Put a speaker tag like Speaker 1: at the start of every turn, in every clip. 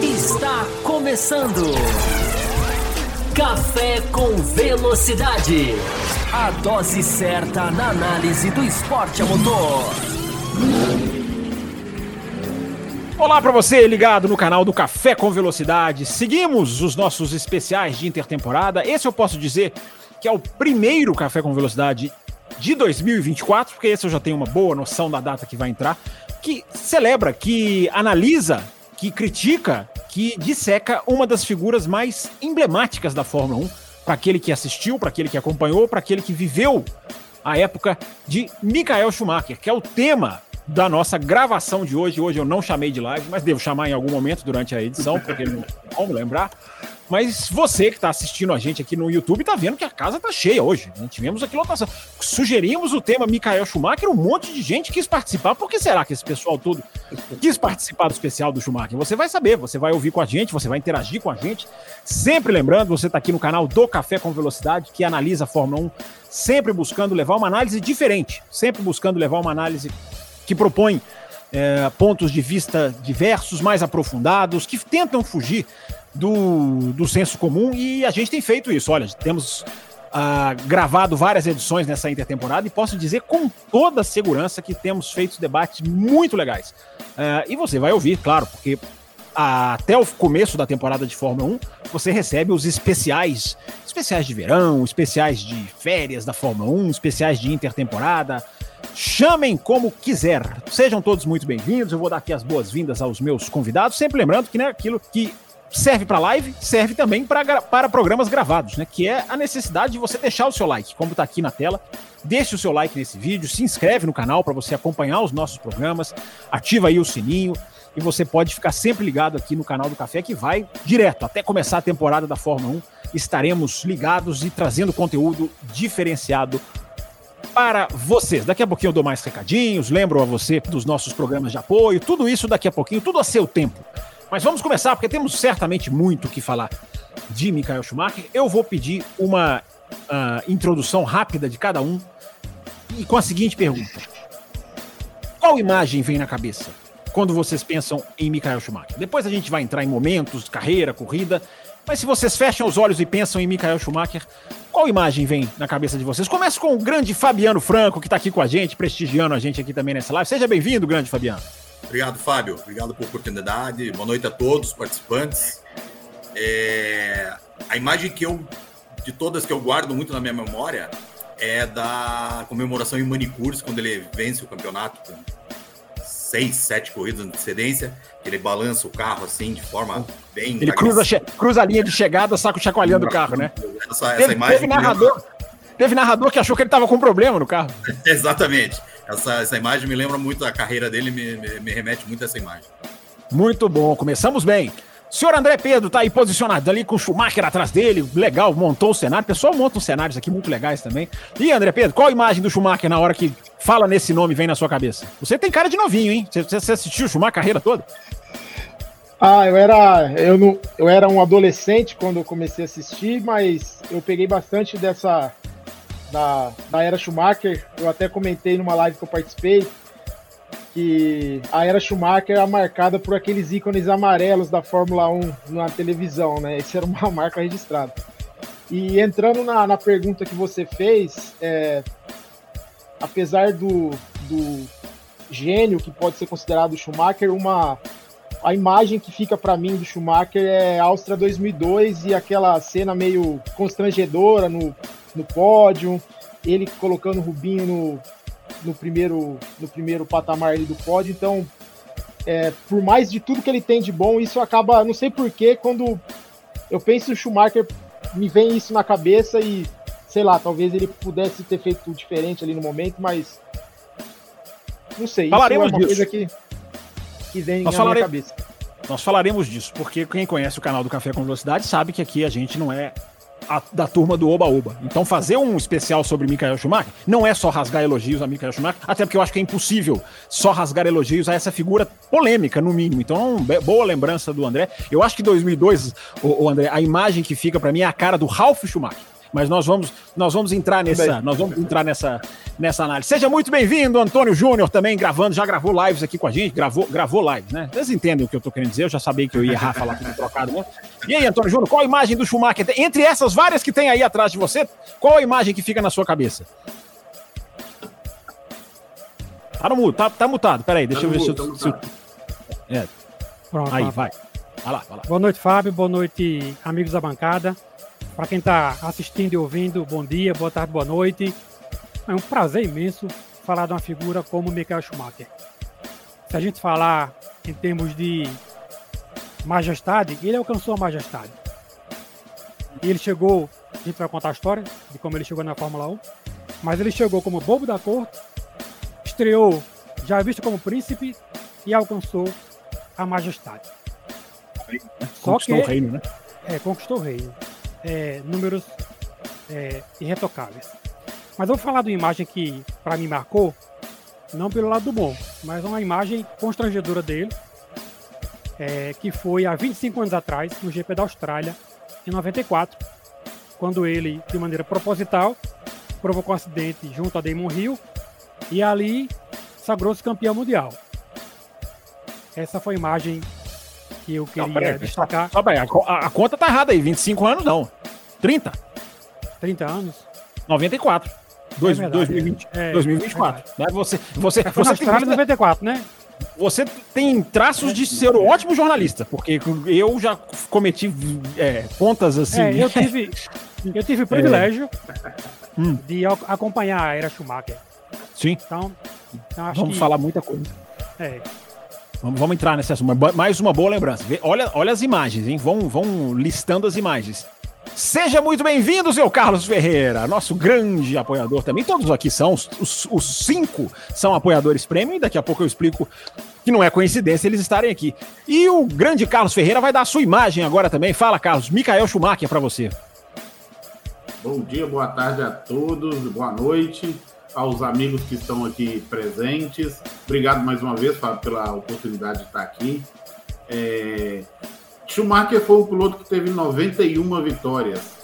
Speaker 1: Está começando. Café com Velocidade. A dose certa na análise do esporte a motor.
Speaker 2: Olá para você ligado no canal do Café com Velocidade. Seguimos os nossos especiais de intertemporada. Esse eu posso dizer que é o primeiro Café com Velocidade de 2024, porque esse eu já tenho uma boa noção da data que vai entrar, que celebra, que analisa, que critica, que disseca uma das figuras mais emblemáticas da Fórmula 1, para aquele que assistiu, para aquele que acompanhou, para aquele que viveu a época de Michael Schumacher, que é o tema da nossa gravação de hoje. Hoje eu não chamei de live, mas devo chamar em algum momento durante a edição, porque não como lembrar. Mas você que está assistindo a gente aqui no YouTube está vendo que a casa está cheia hoje. Né? Tivemos aqui lotação. Sugerimos o tema Michael Schumacher, um monte de gente quis participar. Por que será que esse pessoal todo quis participar do especial do Schumacher? Você vai saber, você vai ouvir com a gente, você vai interagir com a gente. Sempre lembrando, você está aqui no canal do Café com Velocidade, que analisa a Fórmula 1, sempre buscando levar uma análise diferente, sempre buscando levar uma análise que propõe é, pontos de vista diversos, mais aprofundados, que tentam fugir do, do senso comum e a gente tem feito isso. Olha, temos ah, gravado várias edições nessa intertemporada e posso dizer com toda segurança que temos feito debates muito legais. Ah, e você vai ouvir, claro, porque até o começo da temporada de Fórmula 1, você recebe os especiais, especiais de verão, especiais de férias da Fórmula 1, especiais de intertemporada, Chamem como quiser. Sejam todos muito bem-vindos. Eu vou dar aqui as boas-vindas aos meus convidados, sempre lembrando que né, aquilo que serve para live, serve também pra, para programas gravados, né? Que é a necessidade de você deixar o seu like, como está aqui na tela. Deixe o seu like nesse vídeo, se inscreve no canal para você acompanhar os nossos programas, ativa aí o sininho e você pode ficar sempre ligado aqui no canal do Café que vai direto até começar a temporada da Fórmula 1. Estaremos ligados e trazendo conteúdo diferenciado para vocês. Daqui a pouquinho eu dou mais recadinhos, lembro a você dos nossos programas de apoio, tudo isso daqui a pouquinho, tudo a seu tempo. Mas vamos começar, porque temos certamente muito o que falar de Michael Schumacher. Eu vou pedir uma uh, introdução rápida de cada um e com a seguinte pergunta: Qual imagem vem na cabeça quando vocês pensam em Michael Schumacher? Depois a gente vai entrar em momentos, carreira, corrida, mas se vocês fecham os olhos e pensam em Michael Schumacher, qual imagem vem na cabeça de vocês? Começa com o grande Fabiano Franco, que está aqui com a gente, prestigiando a gente aqui também nessa live. Seja bem-vindo, grande Fabiano.
Speaker 3: Obrigado, Fábio. Obrigado pela oportunidade. Boa noite a todos os participantes. É... A imagem que eu, de todas que eu guardo muito na minha memória, é da comemoração em Manicures, quando ele vence o campeonato com seis, sete corridas de antecedência, que ele balança o carro assim de forma bem.
Speaker 2: Ele cruza, cruza a linha de chegada, chacoalhando o carro, né? Essa, teve, essa imagem. Teve narrador, teve narrador que achou que ele estava com problema no carro.
Speaker 3: Exatamente. Essa, essa imagem me lembra muito a carreira dele, me, me, me remete muito a essa imagem.
Speaker 2: Muito bom, começamos bem. Senhor André Pedro tá aí posicionado ali com o Schumacher atrás dele, legal, montou o cenário. O pessoal monta uns cenários aqui muito legais também. E André Pedro, qual a imagem do Schumacher na hora que fala nesse nome vem na sua cabeça? Você tem cara de novinho, hein? Você, você assistiu o Schumacher a carreira toda?
Speaker 4: Ah, eu era eu não, eu era um adolescente quando eu comecei a assistir, mas eu peguei bastante dessa da, da era Schumacher. Eu até comentei numa live que eu participei que a era Schumacher era marcada por aqueles ícones amarelos da Fórmula 1 na televisão, né? Isso era uma marca registrada. E entrando na, na pergunta que você fez, é, apesar do, do gênio que pode ser considerado Schumacher, uma a imagem que fica para mim do Schumacher é Áustria 2002 e aquela cena meio constrangedora no, no pódio, ele colocando o Rubinho no, no primeiro, no primeiro patamar do pódio. Então, é, por mais de tudo que ele tem de bom, isso acaba, não sei porquê, quando eu penso no Schumacher, me vem isso na cabeça e, sei lá, talvez ele pudesse ter feito diferente ali no momento, mas não sei,
Speaker 2: falaremos
Speaker 4: isso
Speaker 2: é uma disso. coisa que,
Speaker 4: que vem Nós na falare... minha cabeça.
Speaker 2: Nós falaremos disso, porque quem conhece o canal do Café com Velocidade sabe que aqui a gente não é a, da turma do Oba-Oba. Então fazer um especial sobre Michael Schumacher não é só rasgar elogios a Michael Schumacher, até porque eu acho que é impossível só rasgar elogios a essa figura polêmica, no mínimo. Então, boa lembrança do André. Eu acho que 2002, o, o André, a imagem que fica para mim é a cara do Ralph Schumacher. Mas nós vamos, nós vamos entrar nessa, nós vamos entrar nessa, nessa análise. Seja muito bem-vindo, Antônio Júnior, também gravando, já gravou lives aqui com a gente, gravou, gravou lives, né? Vocês entendem o que eu tô querendo dizer? Eu já sabia que eu ia errar falar tudo trocado, né? E aí, Antônio Júnior, qual a imagem do Schumacher? Entre essas várias que tem aí atrás de você, qual a imagem que fica na sua cabeça? Tá no mudo, tá, tá mutado. Peraí, deixa tá eu ver mudo, se eu. Tá se eu... É. Pronto. Aí, vai. Vai lá, vai lá.
Speaker 5: Boa noite, Fábio. Boa noite, amigos da bancada. Para quem está assistindo e ouvindo, bom dia, boa tarde, boa noite. É um prazer imenso falar de uma figura como Michael Schumacher. Se a gente falar em termos de majestade, ele alcançou a majestade. E ele chegou, a gente vai contar a história de como ele chegou na Fórmula 1, mas ele chegou como bobo da corte, estreou já visto como príncipe e alcançou a majestade.
Speaker 2: Só conquistou que, o reino, né?
Speaker 5: É, conquistou o reino. É, números é, irretocáveis. Mas eu vou falar de uma imagem que, para mim, marcou, não pelo lado do bom, mas uma imagem constrangedora dele, é, que foi há 25 anos atrás, no GP da Austrália, em 94, quando ele, de maneira proposital, provocou um acidente junto a Damon Hill e ali sagrou-se campeão mundial. Essa foi a imagem que eu queria não, peraí, destacar.
Speaker 2: Só, só a, a, conta tá errada aí, 25 anos não. 30.
Speaker 5: 30 anos?
Speaker 2: 94. Dois, é 2020, é, 2024. É né? Você, você,
Speaker 5: é, você,
Speaker 2: você
Speaker 5: 94, né?
Speaker 2: Você tem traços de ser um ótimo jornalista, porque eu já cometi é, contas assim. É,
Speaker 5: eu tive, eu tive o privilégio hum. de acompanhar a era Schumacher.
Speaker 2: Sim.
Speaker 5: Então,
Speaker 2: então vamos que... falar muita coisa. É. Vamos, vamos entrar nesse assunto. Mais uma boa lembrança. Olha, olha as imagens, hein? Vão, vão listando as imagens. Seja muito bem-vindo, seu Carlos Ferreira, nosso grande apoiador também. Todos aqui são, os, os cinco são apoiadores prêmio, e daqui a pouco eu explico que não é coincidência eles estarem aqui. E o grande Carlos Ferreira vai dar a sua imagem agora também. Fala, Carlos. Micael Schumacher para você.
Speaker 6: Bom dia, boa tarde a todos, boa noite aos amigos que estão aqui presentes. Obrigado mais uma vez, Fábio, pela oportunidade de estar aqui. É... Schumacher foi o piloto que teve 91 vitórias.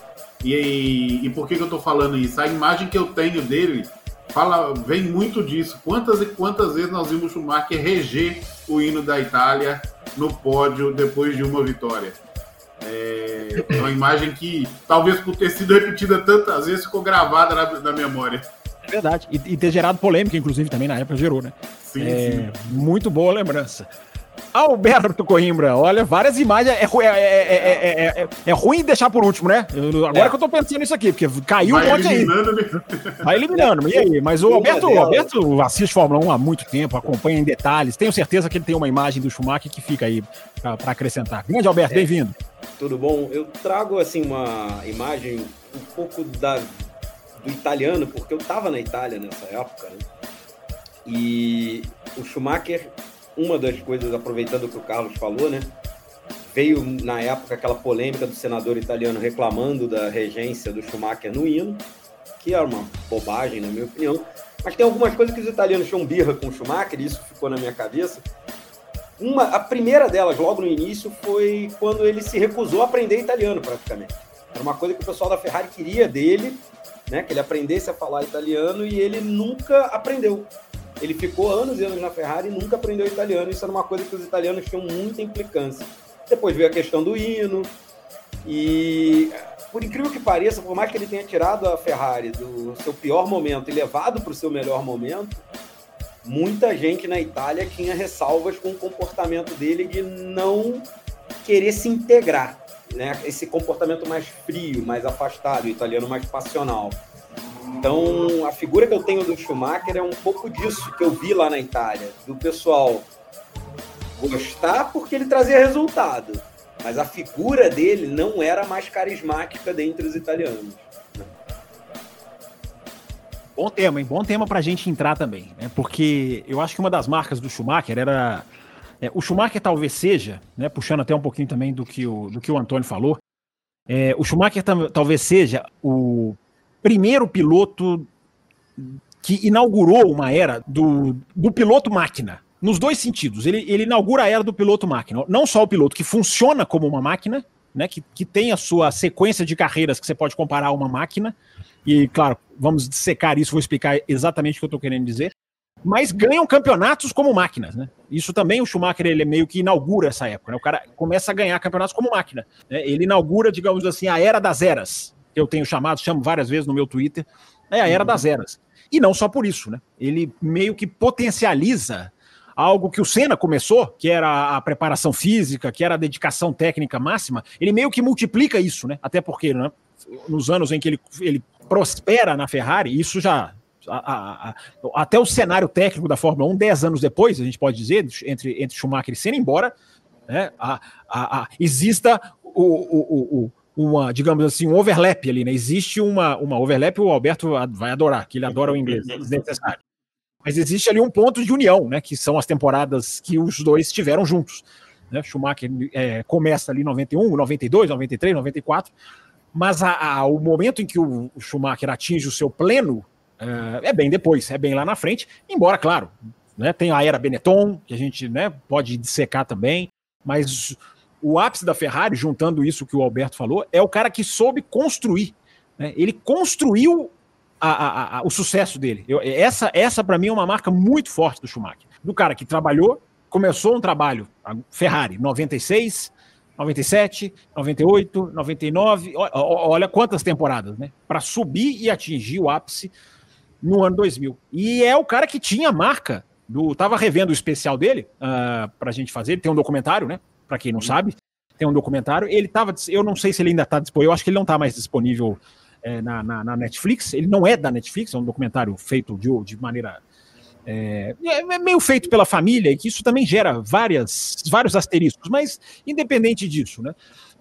Speaker 6: E, e por que, que eu estou falando isso? A imagem que eu tenho dele fala, vem muito disso. Quantas e quantas vezes nós vimos Schumacher reger o hino da Itália no pódio depois de uma vitória? É, é uma imagem que, talvez por ter sido repetida tantas vezes, ficou gravada na, na memória.
Speaker 2: É verdade. E, e, ter gerado polêmica, inclusive, também na época gerou, né? Sim, é, sim. Muito boa lembrança. Alberto Coimbra, olha, várias imagens. É, é, é, é, ruim deixar por último, né? Eu, agora que eu tô pensando nisso aqui, porque caiu Vai um monte aí. Vai eliminando, e aí? Mas o Alberto, o Alberto assiste Fórmula 1 há muito tempo, acompanha em detalhes. Tenho certeza que ele tem uma imagem do Schumacher que fica aí para acrescentar. Grande Alberto, bem-vindo.
Speaker 7: Tudo bom? Eu trago assim uma imagem um pouco da do italiano, porque eu estava na Itália nessa época, né? E o Schumacher, uma das coisas, aproveitando o que o Carlos falou, né? Veio na época aquela polêmica do senador italiano reclamando da regência do Schumacher no hino, que era uma bobagem, na minha opinião. Mas tem algumas coisas que os italianos tinham birra com o Schumacher, e isso ficou na minha cabeça. Uma, a primeira delas, logo no início, foi quando ele se recusou a aprender italiano, praticamente. Era uma coisa que o pessoal da Ferrari queria dele, né? Que ele aprendesse a falar italiano e ele nunca aprendeu. Ele ficou anos e anos na Ferrari e nunca aprendeu italiano. Isso era uma coisa que os italianos tinham muita implicância. Depois veio a questão do hino. E, por incrível que pareça, por mais que ele tenha tirado a Ferrari do seu pior momento e levado para o seu melhor momento, muita gente na Itália tinha ressalvas com o comportamento dele de não querer se integrar né, esse comportamento mais frio, mais afastado, o italiano mais passional. Então, a figura que eu tenho do Schumacher é um pouco disso que eu vi lá na Itália, do pessoal gostar porque ele trazia resultado, mas a figura dele não era mais carismática dentre os italianos.
Speaker 2: Bom tema, hein? Bom tema para a gente entrar também, né? Porque eu acho que uma das marcas do Schumacher era é, o Schumacher talvez seja, né, puxando até um pouquinho também do que o, do que o Antônio falou, é, o Schumacher talvez seja o primeiro piloto que inaugurou uma era do, do piloto máquina, nos dois sentidos. Ele, ele inaugura a era do piloto máquina. Não só o piloto que funciona como uma máquina, né, que, que tem a sua sequência de carreiras que você pode comparar a uma máquina, e claro, vamos dissecar isso, vou explicar exatamente o que eu estou querendo dizer, mas ganham campeonatos como máquinas, né? Isso também o Schumacher ele meio que inaugura essa época, né? O cara começa a ganhar campeonatos como máquina. Né? Ele inaugura, digamos assim, a era das eras. Que eu tenho chamado, chamo várias vezes no meu Twitter, é a era das eras. E não só por isso, né? Ele meio que potencializa algo que o Senna começou, que era a preparação física, que era a dedicação técnica máxima, ele meio que multiplica isso, né? Até porque, né, nos anos em que ele, ele prospera na Ferrari, isso já. A, a, a, até o cenário técnico da Fórmula 1, 10 anos depois, a gente pode dizer, entre, entre Schumacher e Senna, embora né, exista o, o, o uma, digamos assim, um overlap ali, né? Existe uma, uma overlap, o Alberto vai adorar, que ele adora o inglês, é desnecessário. Mas existe ali um ponto de união, né? Que são as temporadas que os dois tiveram juntos. Né? Schumacher é, começa ali em 91, 92, 93, 94, mas a, a, o momento em que o Schumacher atinge o seu pleno é, bem depois, é bem lá na frente, embora, claro, né, tem a era Benetton, que a gente né, pode dissecar também, mas o ápice da Ferrari, juntando isso que o Alberto falou, é o cara que soube construir. Né? Ele construiu a, a, a, o sucesso dele. Eu, essa, essa para mim, é uma marca muito forte do Schumacher. Do cara que trabalhou, começou um trabalho, a Ferrari, 96, 97, 98, 99, olha quantas temporadas, né? Para subir e atingir o ápice no ano 2000. E é o cara que tinha a marca do. Tava revendo o especial dele uh, ah, para a gente fazer. Ele tem um documentário, né? para quem não sabe. Tem um documentário. Ele estava, eu não sei se ele ainda está disponível, eu acho que ele não está mais disponível é, na, na, na, Netflix. Ele não é da Netflix, é um documentário feito de, de maneira. É, é meio feito pela família, e que isso também gera várias, vários asteriscos, mas independente disso, né?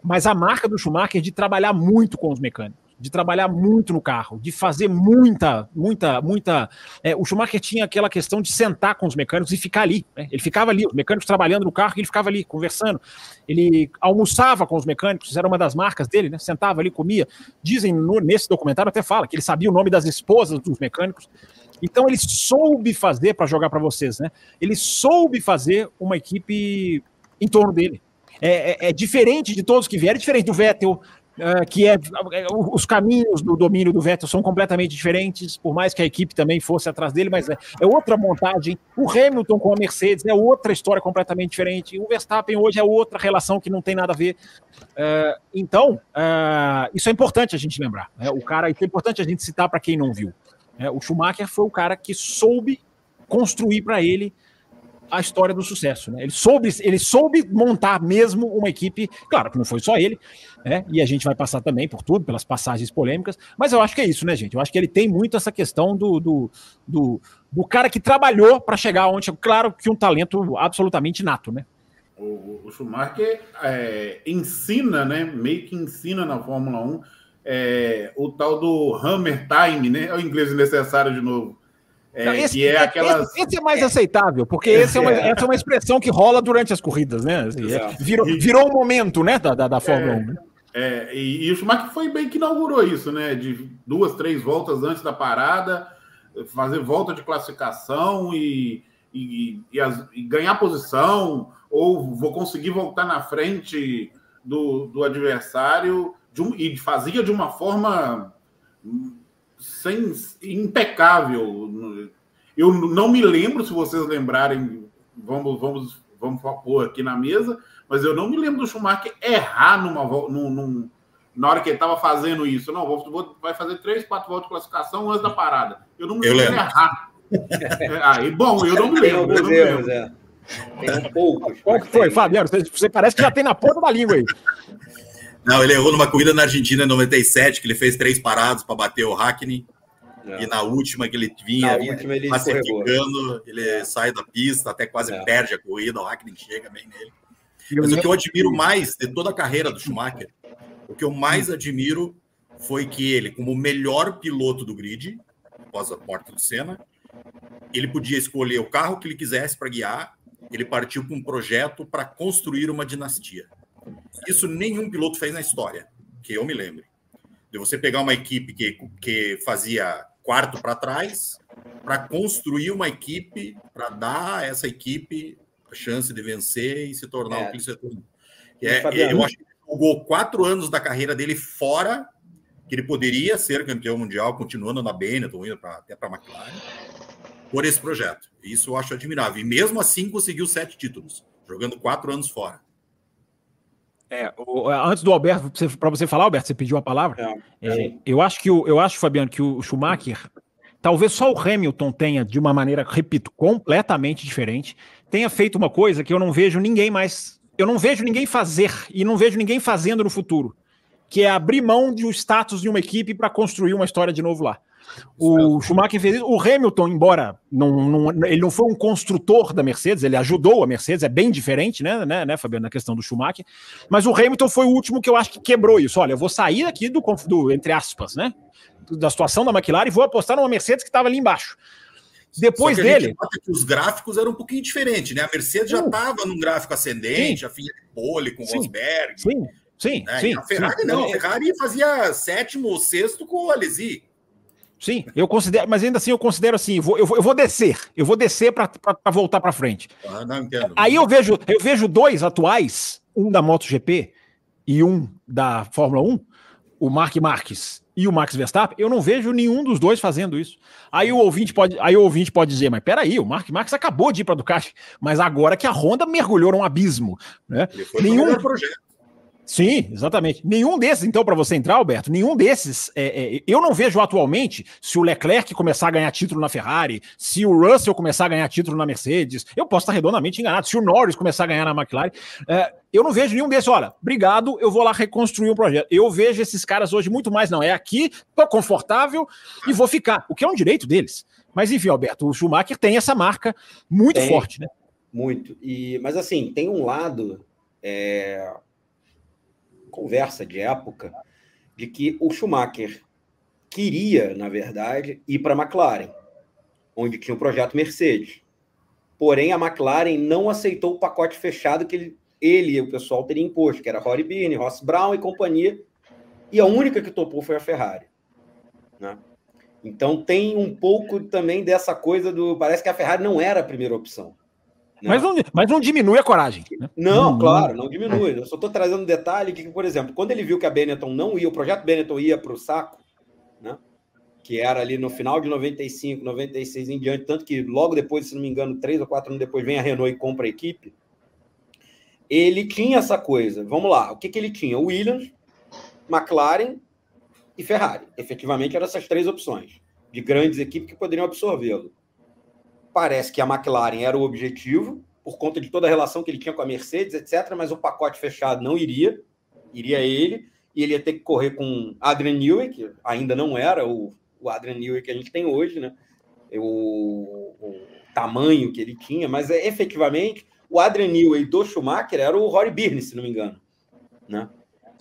Speaker 2: Mas a marca do Schumacher é de trabalhar muito com os mecânicos de trabalhar muito no carro, de fazer muita, muita, muita. É, o Schumacher tinha aquela questão de sentar com os mecânicos e ficar ali. Né? Ele ficava ali, os mecânicos trabalhando no carro ele ficava ali, conversando. Ele almoçava com os mecânicos, era uma das marcas dele, né? Sentava ali, comia. Dizem no, nesse documentário até fala que ele sabia o nome das esposas dos mecânicos. Então ele soube fazer para jogar para vocês, né? Ele soube fazer uma equipe em torno dele. É, é, é, diferente de todos que vieram, é diferente do Vettel, Uh, que é, é os caminhos do domínio do Vettel são completamente diferentes, por mais que a equipe também fosse atrás dele, mas é, é, outra montagem. O Hamilton com a Mercedes é outra história completamente diferente. O Verstappen hoje é outra relação que não tem nada a ver. Uh, então, uh, isso é importante a gente lembrar. Né? O cara, isso é importante a gente citar para quem não viu. Né? O Schumacher foi o cara que soube construir para ele a história do sucesso. Né? Ele, soube, ele soube montar mesmo uma equipe, claro que não foi só ele, né? e a gente vai passar também por tudo, pelas passagens polêmicas, mas eu acho que é isso, né, gente? Eu acho que ele tem muito essa questão do, do, do, do cara que trabalhou para chegar onde, claro que um talento absolutamente nato, né?
Speaker 6: O, o Schumacher é, ensina, né? Meio que ensina na Fórmula 1 é, o tal do hammer time, né? É o inglês necessário de novo
Speaker 2: é, esse, é aquelas... esse, esse, é mais aceitável, porque esse é uma, essa é uma expressão que rola durante as corridas, né? Assim, é, virou, virou um momento né, da, da, da Fórmula 1. Né?
Speaker 6: É, e, e, o Schumacher foi bem que inaugurou isso, né? De duas, três voltas antes da parada, fazer volta de classificação e, e, e, as, e ganhar posição, ou vou conseguir voltar na frente do, do adversário, um, e fazia de uma forma sem, impecável. Eu não me lembro, se vocês lembrarem, vamos, vamos, vamos pôr aqui na mesa, mas eu não me lembro do Schumacher errar numa, num, num, na hora que ele estava fazendo isso. Não, vou, vou, vai fazer três, quatro voltas de classificação antes da parada. Eu não me lembro de errar. Aí, bom, eu não me lembro. Eu não me lembro. É.
Speaker 2: Tem poucos. Qual que foi, Fabiano? Você, você parece que já tem na ponta da língua aí.
Speaker 3: Não, ele errou numa corrida na Argentina em 97, que ele fez três paradas para bater o Hackney. É. E na última que ele vinha última ele ele é. sai da pista, até quase é. perde a corrida, o Hackney chega bem nele. Mas o que eu admiro mais de toda a carreira do Schumacher, o que eu mais admiro foi que ele, como o melhor piloto do grid, após a morte do Senna, ele podia escolher o carro que ele quisesse para guiar, ele partiu para um projeto para construir uma dinastia. Isso nenhum piloto fez na história, que eu me lembre. De você pegar uma equipe que, que fazia quarto para trás, para construir uma equipe, para dar a essa equipe a chance de vencer e se tornar é. o que ele se tornou. É, eu acho que jogou quatro anos da carreira dele fora, que ele poderia ser campeão mundial, continuando na Benetton, indo pra, até para a McLaren, por esse projeto. Isso eu acho admirável. E mesmo assim conseguiu sete títulos, jogando quatro anos fora.
Speaker 2: É, o, antes do Alberto, para você falar, Alberto, você pediu a palavra. É, é, eu acho que o, eu acho, Fabiano, que o Schumacher, talvez só o Hamilton tenha, de uma maneira, repito, completamente diferente, tenha feito uma coisa que eu não vejo ninguém mais. Eu não vejo ninguém fazer e não vejo ninguém fazendo no futuro, que é abrir mão do status de uma equipe para construir uma história de novo lá. O Schumacher fez isso. O Hamilton, embora não, não, ele não foi um construtor da Mercedes, ele ajudou a Mercedes, é bem diferente, né, né, né, Fabiano, na questão do Schumacher. Mas o Hamilton foi o último que eu acho que quebrou isso. Olha, eu vou sair aqui do, do entre aspas, né, da situação da McLaren e vou apostar numa Mercedes que estava ali embaixo. Depois dele.
Speaker 3: os gráficos eram um pouquinho diferentes, né? A Mercedes já estava num gráfico ascendente, sim. a filha de pole com o Rosberg.
Speaker 2: Sim, sim, né? sim.
Speaker 3: a Ferrari sim. não, a Ferrari fazia sétimo ou sexto com o Alesi.
Speaker 2: Sim, eu considero, mas ainda assim eu considero assim, vou, eu, vou, eu vou descer, eu vou descer para voltar para frente.
Speaker 3: Ah, não entendo.
Speaker 2: Aí eu vejo, eu vejo dois atuais, um da MotoGP e um da Fórmula 1, o Mark Marques e o Max Verstappen, eu não vejo nenhum dos dois fazendo isso. Aí o ouvinte pode, aí o ouvinte pode dizer, mas peraí, o Mark Marques acabou de ir para Ducati, mas agora que a Honda mergulhou num abismo, né? Nenhum projeto. Sim, exatamente. Nenhum desses, então, para você entrar, Alberto, nenhum desses, é, é, eu não vejo atualmente se o Leclerc começar a ganhar título na Ferrari, se o Russell começar a ganhar título na Mercedes, eu posso estar redondamente enganado, se o Norris começar a ganhar na McLaren, é, eu não vejo nenhum desses, olha, obrigado, eu vou lá reconstruir o um projeto. Eu vejo esses caras hoje muito mais, não, é aqui, tô confortável e vou ficar, o que é um direito deles. Mas enfim, Alberto, o Schumacher tem essa marca muito tem, forte, né?
Speaker 7: Muito. E, mas assim, tem um lado. É conversa de época de que o Schumacher queria, na verdade, ir para a McLaren, onde tinha o projeto Mercedes. Porém, a McLaren não aceitou o pacote fechado que ele, ele e o pessoal teriam imposto, que era Rory Byrne, Ross Brown e companhia, e a única que topou foi a Ferrari. Né? Então tem um pouco também dessa coisa do. Parece que a Ferrari não era a primeira opção.
Speaker 2: Mas, não, mas não diminui a coragem.
Speaker 7: Né? Não, claro, não diminui. Eu só estou trazendo um detalhe que, por exemplo, quando ele viu que a Benetton não ia, o projeto Benetton ia para o saco, né? que era ali no final de 95, 96 em diante, tanto que logo depois, se não me engano, três ou quatro anos depois, vem a Renault e compra a equipe. Ele tinha essa coisa. Vamos lá, o que, que ele tinha? Williams, McLaren e Ferrari. Efetivamente, eram essas três opções de grandes equipes que poderiam absorvê-lo. Parece que a McLaren era o objetivo, por conta de toda a relação que ele tinha com a Mercedes, etc. Mas o pacote fechado não iria, iria ele, e ele ia ter que correr com Adrian Newey, que ainda não era o, o Adrian Newey que a gente tem hoje, né? O, o tamanho que ele tinha, mas é, efetivamente o Adrian Newey do Schumacher era o Rory Byrne, se não me engano, né?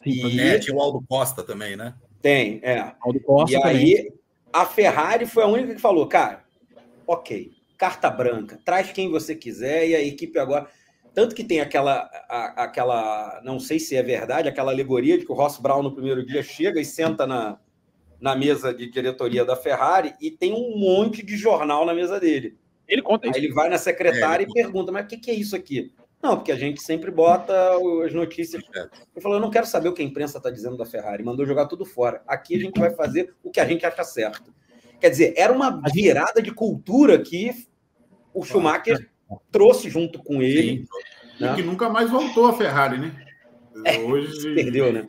Speaker 3: E é, tinha o Aldo Costa também, né?
Speaker 7: Tem, é.
Speaker 2: Aldo Costa
Speaker 7: e também. aí a Ferrari foi a única que falou, cara, ok, carta branca, traz quem você quiser e a equipe agora. Tanto que tem aquela, a, aquela, não sei se é verdade, aquela alegoria de que o Ross Brown no primeiro dia chega e senta na, na mesa de diretoria da Ferrari e tem um monte de jornal na mesa dele.
Speaker 2: Ele conta isso.
Speaker 7: Aí ele vai na secretária é, e pergunta: mas o que, que, é isso aqui? Não, porque a gente sempre bota as notícias. Ele falou: eu não quero saber o que a imprensa está dizendo da Ferrari, mandou jogar tudo fora. Aqui a gente vai fazer o que a gente acha certo. Quer dizer, era uma virada de cultura que o Schumacher trouxe junto com ele.
Speaker 6: Sim. Né? que nunca mais voltou a Ferrari, né?
Speaker 7: É, Hoje perdeu, né?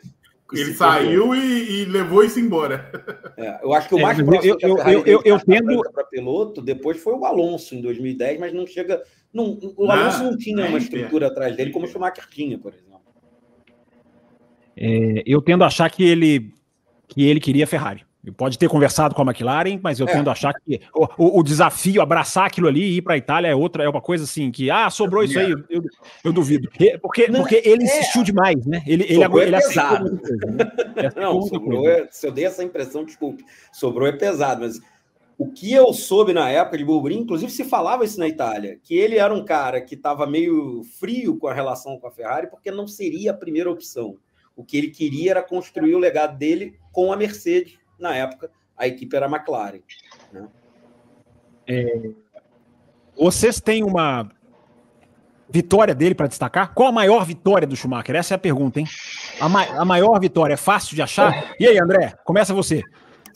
Speaker 6: Ele se saiu e, e, levou isso embora.
Speaker 7: É, eu acho que o mais é, próximo eu, eu, eu, eu, eu tendo para piloto depois foi o Alonso em 2010, mas não chega. Não, o Alonso não, não tinha uma estrutura atrás dele como o Schumacher tinha, por exemplo.
Speaker 2: É, eu tendo a achar que ele que ele queria Ferrari. Pode ter conversado com a McLaren, mas eu é. tendo a achar que o, o, o, desafio, abraçar aquilo ali e ir para a Itália é outra, é uma coisa assim que, ah, sobrou isso aí, eu, eu, eu duvido. Porque, Não, porque ele é. insistiu demais, né? Ele, ele,
Speaker 7: ele, ele pesado. Coisa, né? Não, sobrou, é, se eu dei essa impressão, desculpe, sobrou é pesado, mas o que eu soube na época de Burburinho, inclusive se falava isso na Itália, que ele era um cara que estava meio frio com a relação com a Ferrari, porque não seria a primeira opção. O que ele queria era construir o legado dele com a Mercedes na época, a equipe era a McLaren. Né?
Speaker 2: É, vocês têm uma vitória dele para destacar? Qual a maior vitória do Schumacher? Essa é a pergunta, hein? A, ma a maior vitória é fácil de achar? E aí, André, começa você.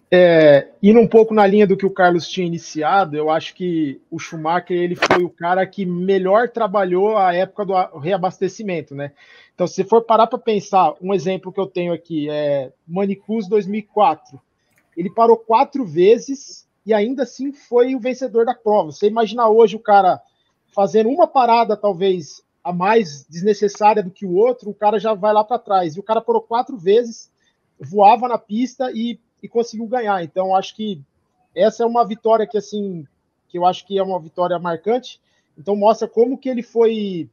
Speaker 4: É, indo um pouco na linha do que o Carlos tinha iniciado, eu acho que o Schumacher ele foi o cara que melhor trabalhou a época do reabastecimento, né? Então, se for parar para pensar, um exemplo que eu tenho aqui é Manicus 2004. Ele parou quatro vezes e ainda assim foi o vencedor da prova. Você imagina hoje o cara fazendo uma parada, talvez a mais desnecessária do que o outro, o cara já vai lá para trás. E o cara parou quatro vezes, voava na pista e e conseguiu ganhar. Então, acho que essa é uma vitória que, assim, que eu acho que é uma vitória marcante. Então, mostra como que ele foi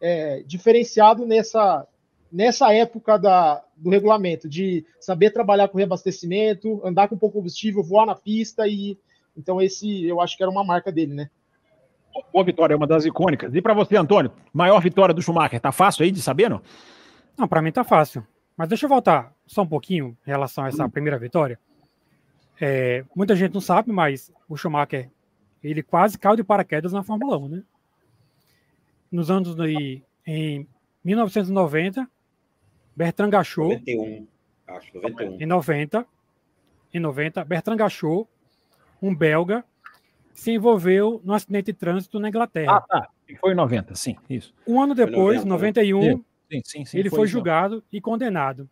Speaker 4: é, diferenciado nessa, nessa época da, do regulamento, de saber trabalhar com reabastecimento, andar com pouco combustível, voar na pista e então esse eu acho que era uma marca dele, né?
Speaker 2: Boa vitória, é uma das icônicas. E para você, Antônio, maior vitória do Schumacher, tá fácil aí de saber, não?
Speaker 5: Não, para mim tá fácil. Mas deixa eu voltar só um pouquinho em relação a essa hum. primeira vitória. É, muita gente não sabe, mas o Schumacher ele quase caiu de paraquedas na Fórmula 1, né? Nos anos de, em 1990, Bertrand Gachot 91, acho, 91. Em 90, em 90, Bertrand Gachot, um belga, se envolveu num acidente de trânsito na Inglaterra. Ah,
Speaker 2: tá. Foi em 90, sim, isso.
Speaker 5: Um ano depois, 90, 91, Sim, sim, sim, ele foi, foi julgado e condenado.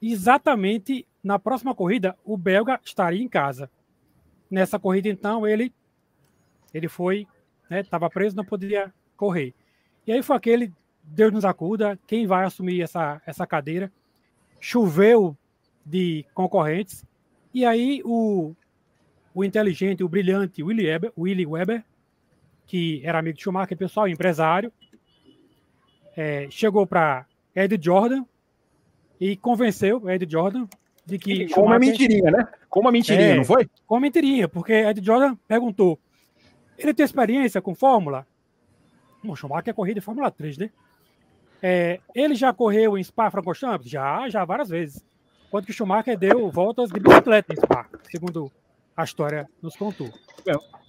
Speaker 5: Exatamente na próxima corrida, o belga estaria em casa. Nessa corrida, então, ele ele foi, estava né, preso, não poderia correr. E aí foi aquele Deus nos acuda, quem vai assumir essa, essa cadeira? Choveu de concorrentes. E aí o, o inteligente, o brilhante Willy Weber, Willy Weber, que era amigo de Schumacher, pessoal, empresário, é, chegou para Ed Jordan e convenceu Ed Jordan de que.
Speaker 2: Com uma mentirinha, né? Com uma mentirinha, é, não foi?
Speaker 5: Com uma mentirinha, porque Ed Jordan perguntou: ele tem experiência com Fórmula? O Schumacher é corrida de Fórmula 3, né? É, ele já correu em Spa-Francorchamps? Já, já várias vezes. Quanto que o Schumacher deu voltas de bicicleta em Spa, segundo a história nos contou.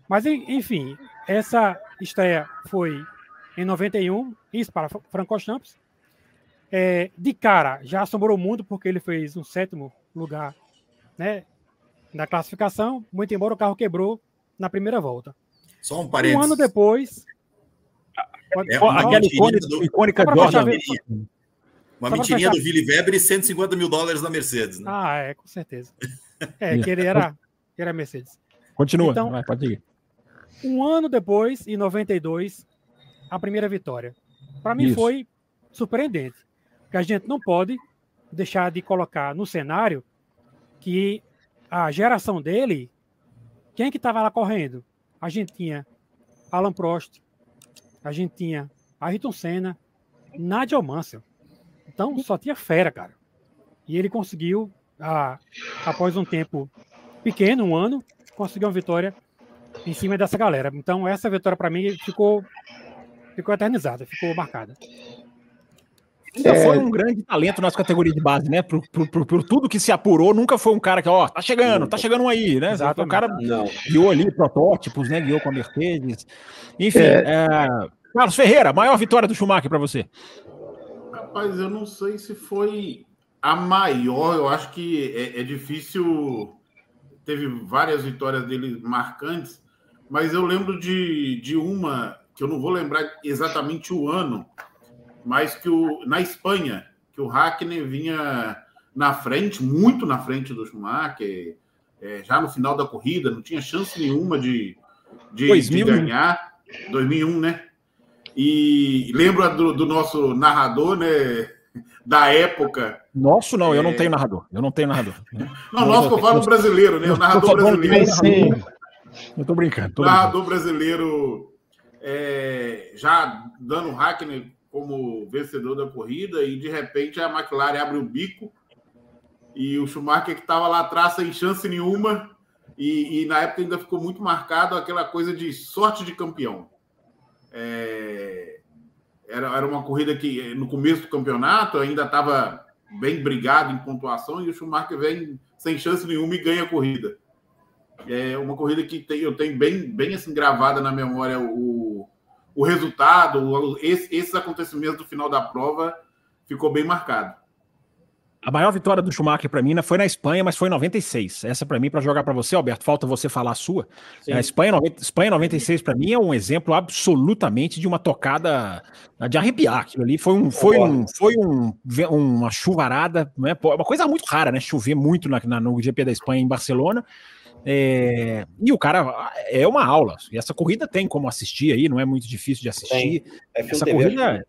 Speaker 5: Mas, enfim, essa estreia foi em 91, isso para Francochamps. É, de cara, já assombrou o mundo porque ele fez um sétimo lugar né, na classificação, muito embora o carro quebrou na primeira volta.
Speaker 3: Só um parênteses.
Speaker 5: Um ano depois.
Speaker 3: É uma aquela icônica, do, icônica Jordan. Uma mentirinha do Willy Weber e 150 mil dólares na Mercedes. Né?
Speaker 5: Ah, é, com certeza. É, que ele era, era Mercedes.
Speaker 2: Continua, então, vai, pode ir.
Speaker 5: Um ano depois, em 92, a primeira vitória. Para mim Isso. foi surpreendente, que a gente não pode deixar de colocar no cenário que a geração dele, quem que estava lá correndo? A gente tinha Alan Prost, a gente tinha Ayrton Senna, Nigel Mansell. Então só tinha fera, cara. E ele conseguiu, a, após um tempo pequeno, um ano, conseguiu uma vitória em cima dessa galera. Então essa vitória para mim ficou ficou eternizada, ficou marcada.
Speaker 2: Ainda é... foi um grande talento nas categorias de base, né? Por, por, por, por, tudo que se apurou, nunca foi um cara que, ó, tá chegando, tá chegando um aí, né? Exato. O cara não. guiou ali protótipos, né? Guiou com a Mercedes. Enfim, é... É... Carlos Ferreira, maior vitória do Schumacher para você?
Speaker 6: Rapaz, eu não sei se foi a maior, eu acho que é, é difícil. Teve várias vitórias dele marcantes, mas eu lembro de, de uma que eu não vou lembrar exatamente o ano, mas que o, na Espanha, que o Hackney vinha na frente, muito na frente do Schumacher, é, já no final da corrida, não tinha chance nenhuma de, de, de ganhar. 2001, né? E lembra do, do, nosso narrador, né? Da época.
Speaker 2: Nosso não, é... eu não tenho narrador. Eu não tenho narrador.
Speaker 6: Não, nosso que eu falo brasileiro, né? O narrador brasileiro.
Speaker 2: Eu tô brincando.
Speaker 6: Tô narrador brasileiro é, já dando o Hackney como vencedor da corrida e de repente a McLaren abre o bico e o Schumacher que estava lá atrás sem chance nenhuma e, e, na época ainda ficou muito marcado aquela coisa de sorte de campeão. É, era, era uma corrida que no começo do campeonato ainda estava bem brigado em pontuação e o Schumacher vem sem chance nenhuma e ganha a corrida. É uma corrida que tem, eu tenho bem, bem assim gravada na memória o, o resultado, esse, esses acontecimentos do final da prova ficou bem marcado.
Speaker 2: A maior vitória do Schumacher para mim foi na Espanha, mas foi em 96. Essa para mim, para jogar para você, Alberto, falta você falar a sua. Sim. A Espanha, Espanha 96 para mim é um exemplo absolutamente de uma tocada de arrepiar. Aquilo ali foi um, foi um, foi um, uma chuvarada, né? uma coisa muito rara, né? Chover muito na, na, no GP da Espanha em Barcelona. É, e o cara é uma aula. E essa corrida tem como assistir aí, não é muito difícil de assistir. É essa TV, corrida.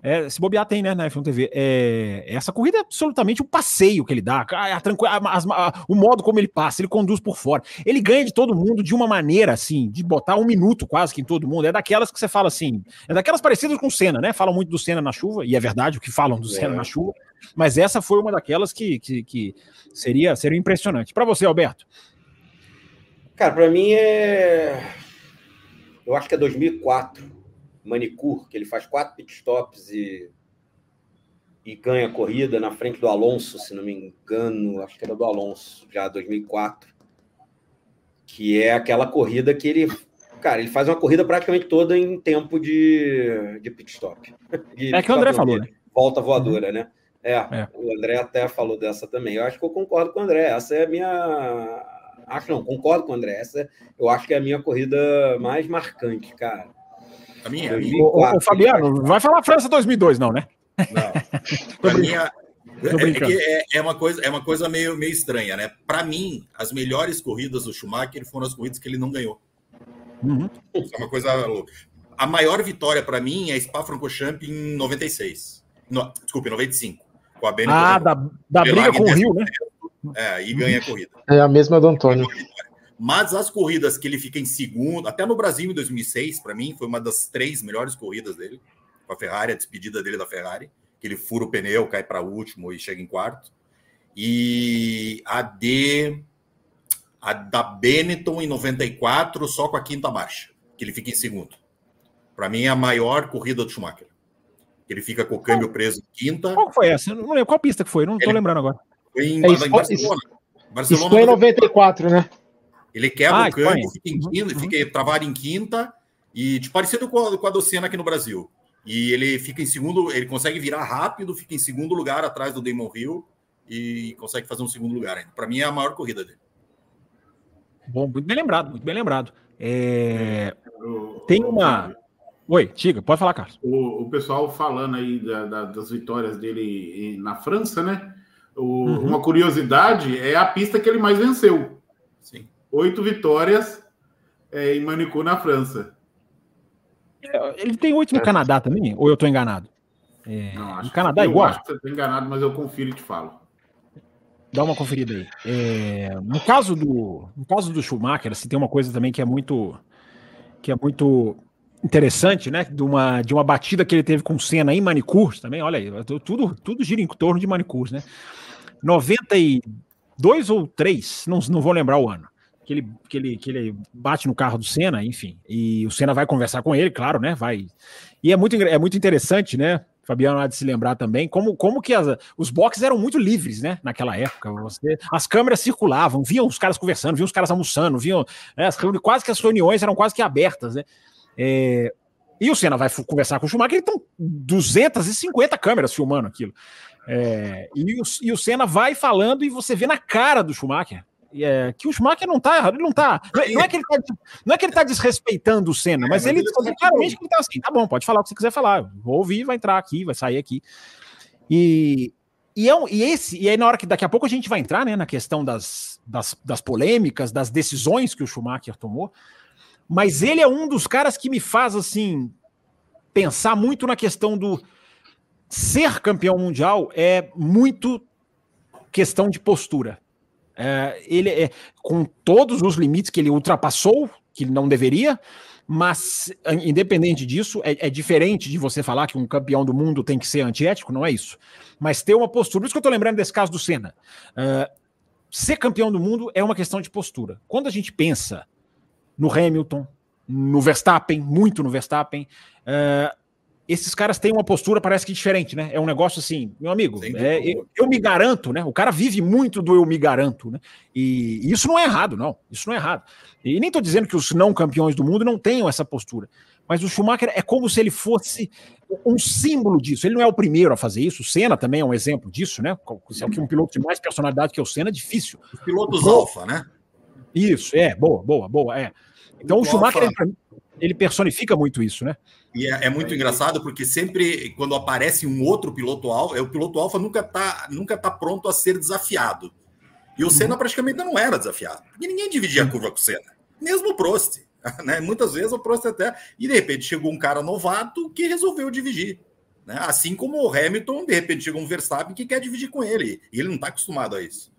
Speaker 2: É, se bobear tem, né, na F1 TV. É, essa corrida é absolutamente o um passeio que ele dá, a, a, a, o modo como ele passa, ele conduz por fora. Ele ganha de todo mundo de uma maneira, assim, de botar um minuto quase que em todo mundo. É daquelas que você fala assim, é daquelas parecidas com o Senna, né? Falam muito do Senna na chuva, e é verdade o que falam do é. Senna na chuva, mas essa foi uma daquelas que, que, que seria, seria impressionante. Para você, Alberto.
Speaker 7: Cara, para mim é. Eu acho que é 2004 Manicure, que ele faz quatro pitstops e, e ganha a corrida na frente do Alonso, se não me engano, acho que era do Alonso, já 2004, que é aquela corrida que ele, cara, ele faz uma corrida praticamente toda em tempo de, de pitstop.
Speaker 2: De, é que o André falou, né?
Speaker 7: Volta voadora, uhum. né? É, é, o André até falou dessa também. Eu acho que eu concordo com o André. Essa é a minha. Acho não, concordo com o André. Essa eu acho que é a minha corrida mais marcante, cara.
Speaker 2: A minha, a minha o, o, Fabiano, vai falar França 2002, não, né?
Speaker 3: Não. minha, é, é, é, uma coisa, é uma coisa meio, meio estranha, né? Para mim, as melhores corridas do Schumacher foram as corridas que ele não ganhou. Uhum. É uma coisa louca. A maior vitória para mim é Spa-Francorchamps em 96. No, desculpa, em 95.
Speaker 2: Com a Benetton. Ah, da, da briga com o Rio, né?
Speaker 3: É, e ganha a corrida.
Speaker 4: É a mesma do Antônio.
Speaker 3: Mas as corridas que ele fica em segundo, até no Brasil em 2006, para mim, foi uma das três melhores corridas dele, com a Ferrari, a despedida dele da Ferrari, que ele fura o pneu, cai para último e chega em quarto. E a de a da Benetton em 94, só com a quinta marcha, que ele fica em segundo. Para mim é a maior corrida do Schumacher. Ele fica com o câmbio preso em quinta.
Speaker 2: Qual foi essa? Eu não lembro qual pista que foi, não estou lembrando agora.
Speaker 3: Foi em, é, em Barcelona.
Speaker 4: Barcelona. Isso foi em 94, né?
Speaker 3: Ele quebra ah, o campo, fica em quinta, uhum. fica travado em quinta, e tipo, parecido com a, com a Docena aqui no Brasil. E ele fica em segundo, ele consegue virar rápido, fica em segundo lugar atrás do Damon Hill e consegue fazer um segundo lugar ainda. Para mim é a maior corrida dele.
Speaker 2: Bom, muito bem lembrado, muito bem lembrado. É... Tem uma. Oi, Tiga, pode falar, Carlos.
Speaker 6: O, o pessoal falando aí da, da, das vitórias dele na França, né? O, uhum. Uma curiosidade é a pista que ele mais venceu. Sim oito vitórias é, em Manicur, na França.
Speaker 2: É, ele tem oito no é. Canadá também? Ou eu estou enganado?
Speaker 6: É, Não, no Canadá é igual? Eu acho que você está enganado, mas eu confiro e te falo.
Speaker 2: Dá uma conferida aí. É, no caso do no caso do Schumacher, assim, tem uma coisa também que é muito que é muito interessante, né? De uma, de uma batida que ele teve com o Senna em Manicur também. Olha aí, tudo, tudo gira em torno de Manicur, né? 92 ou 3, não, não vou lembrar o ano que ele, que ele, que ele bate no carro do Senna, enfim. E o Senna vai conversar com ele, claro, né? Vai. E é muito, é muito interessante, né? Fabiano há de se lembrar também, como, como que as, os boxes eram muito livres, né? Naquela época. Você, as câmeras circulavam, viam os caras conversando, viam os caras almoçando, viam. Né, as, quase que as reuniões eram quase que abertas, né? É, e o Senna vai conversar com o Schumacher, estão 250 câmeras filmando aquilo. É, e, o, e o Senna vai falando e você vê na cara do Schumacher é, que o Schumacher não tá, ele não tá, não é que ele tá, não é que ele tá desrespeitando o Senna, mas, é, mas ele, ele claramente que ele tá assim, tá bom, pode falar o que você quiser falar, vou ouvir, vai entrar aqui, vai sair aqui. E, e, é um, e esse, e aí na hora que daqui a pouco a gente vai entrar, né, na questão das, das, das polêmicas, das decisões que o Schumacher tomou, mas ele é um dos caras que me faz assim pensar muito na questão do ser campeão mundial é muito questão de postura. É, ele é com todos os limites que ele ultrapassou, que ele não deveria, mas independente disso, é, é, diferente de você falar que um campeão do mundo tem que ser antiético, não é isso. Mas ter uma postura, por isso que eu estou lembrando desse caso do Senna. Uh, ser campeão do mundo é uma questão de postura. Quando a gente pensa no Hamilton, no Verstappen, muito no Verstappen, uh, esses caras têm uma postura, parece que diferente, né? É um negócio assim, meu amigo, é, eu, eu, me garanto, né? O cara vive muito do eu me garanto, né? E, e isso não é errado, não. Isso não é errado. E nem estou dizendo que os não campeões do mundo não tenham essa postura. mas o Schumacher é como se ele fosse um símbolo disso. Ele não é o primeiro a fazer isso. O Senna também é um exemplo disso, né? Se é um piloto de mais personalidade que o Senna é difícil.
Speaker 3: Os pilotos o... alfa, né?
Speaker 2: Isso, é, boa, boa, boa, é. Então o, o Schumacher, ele, ele, personifica muito isso, né?
Speaker 3: E é, é, muito engraçado porque sempre quando aparece um outro piloto alfa, é o piloto alfa nunca tá, nunca tá pronto a ser desafiado. E o Senna uhum. praticamente não era desafiado, porque ninguém dividia a curva com o Senna, mesmo o Prost. Né? Muitas vezes o Prost até. E de repente chegou um cara novato que resolveu dividir. Né? Assim como o Hamilton, de repente chegou um Verstappen que quer dividir com ele. E ele não está acostumado a isso.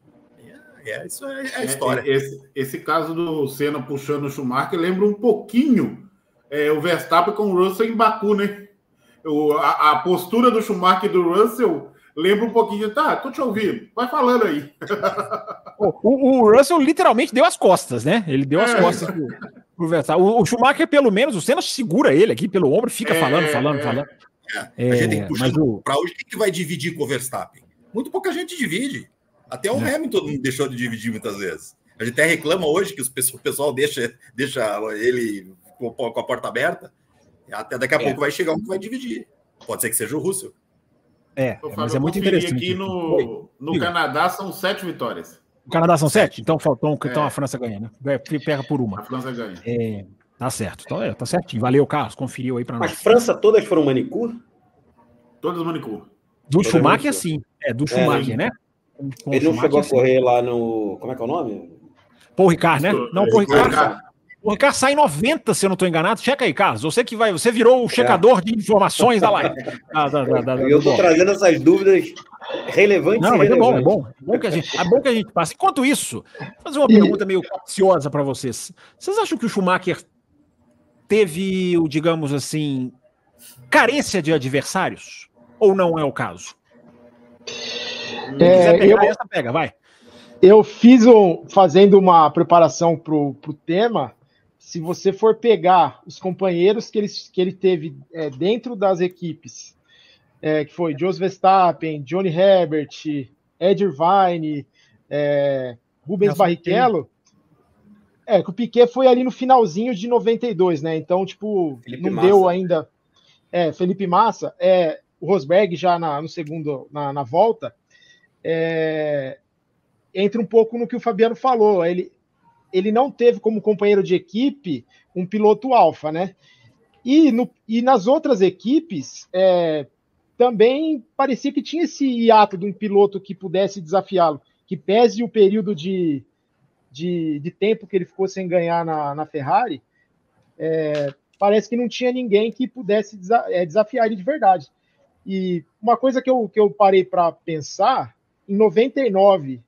Speaker 3: É, é, isso é, é a história.
Speaker 6: É, esse, esse, caso do Senna puxando o Schumacher lembra um pouquinho é, o Verstappen com o Russell em Baku, né? O, a, a, postura do Schumacher e do Russell lembra um pouquinho. Tá, tô te ouvindo. Vai falando aí.
Speaker 2: O, o, Russell literalmente deu as costas, né? Ele deu as costas pro, pro Verstappen. O, o, Schumacher, pelo menos, o Senna segura ele aqui pelo ombro, fica falando, falando, falando.
Speaker 3: É, a gente tem que puxar o... para hoje, quem que vai dividir com o Verstappen? Muito pouca gente divide. Até o é. Hamilton não deixou de dividir muitas vezes. A gente até reclama hoje que o pessoal deixa, deixa ele com a porta aberta. Até daqui a é. pouco vai chegar um que vai dividir. Pode ser que seja o Russell.
Speaker 2: É, mas é muito interessante.
Speaker 6: Aqui no, no Canadá são sete vitórias.
Speaker 2: O Canadá são sete? Então faltou um, então a França ganha, né? Pega por uma.
Speaker 6: A França ganha.
Speaker 2: É, tá certo. Então, é, tá certinho. Valeu, Carlos. Conferiu aí para
Speaker 7: nós. Mas França todas foram manicure?
Speaker 6: Todas manicure.
Speaker 2: Do Schumacher, sim. É, do é, Schumacher, é, né?
Speaker 7: Com ele não chegou a correr lá no. Como é que é o nome?
Speaker 2: Paul Ricard, né? Não, Paul Ricard. O Ricardo sai em 90, se eu não estou enganado. Checa aí, Carlos. Você que vai, você virou o checador é. de informações da live. Da,
Speaker 7: da, da, eu estou trazendo essas dúvidas relevantes.
Speaker 2: Não, mas é bom, é bom. É bom, que a gente, é bom que a gente passe. Enquanto isso, vou fazer uma pergunta meio capciosa para vocês. Vocês acham que o Schumacher teve, digamos assim, carência de adversários? Ou não é o caso?
Speaker 4: É, pegar eu, essa, pega, vai. Eu fiz um, fazendo uma preparação para o tema se você for pegar os companheiros que ele, que ele teve é, dentro das equipes, é, que foi Jos Verstappen, Johnny Herbert, Ed Irvine, é, Rubens Barrichello, é, que o Piquet foi ali no finalzinho de 92, né? Então, tipo, Felipe não Massa. deu ainda. É, Felipe Massa, é, o Rosberg já na, no segundo, na, na volta, é, entra um pouco no que o Fabiano falou. Ele, ele não teve como companheiro de equipe um piloto alfa, né? E, no, e nas outras equipes é, também parecia que tinha esse hiato de um piloto que pudesse desafiá-lo, que pese o período de, de, de, tempo que ele ficou sem ganhar na, na Ferrari, é, parece que não tinha ninguém que pudesse desa, é, desafiar ele de verdade. E uma coisa que eu, que eu parei para pensar, em 99,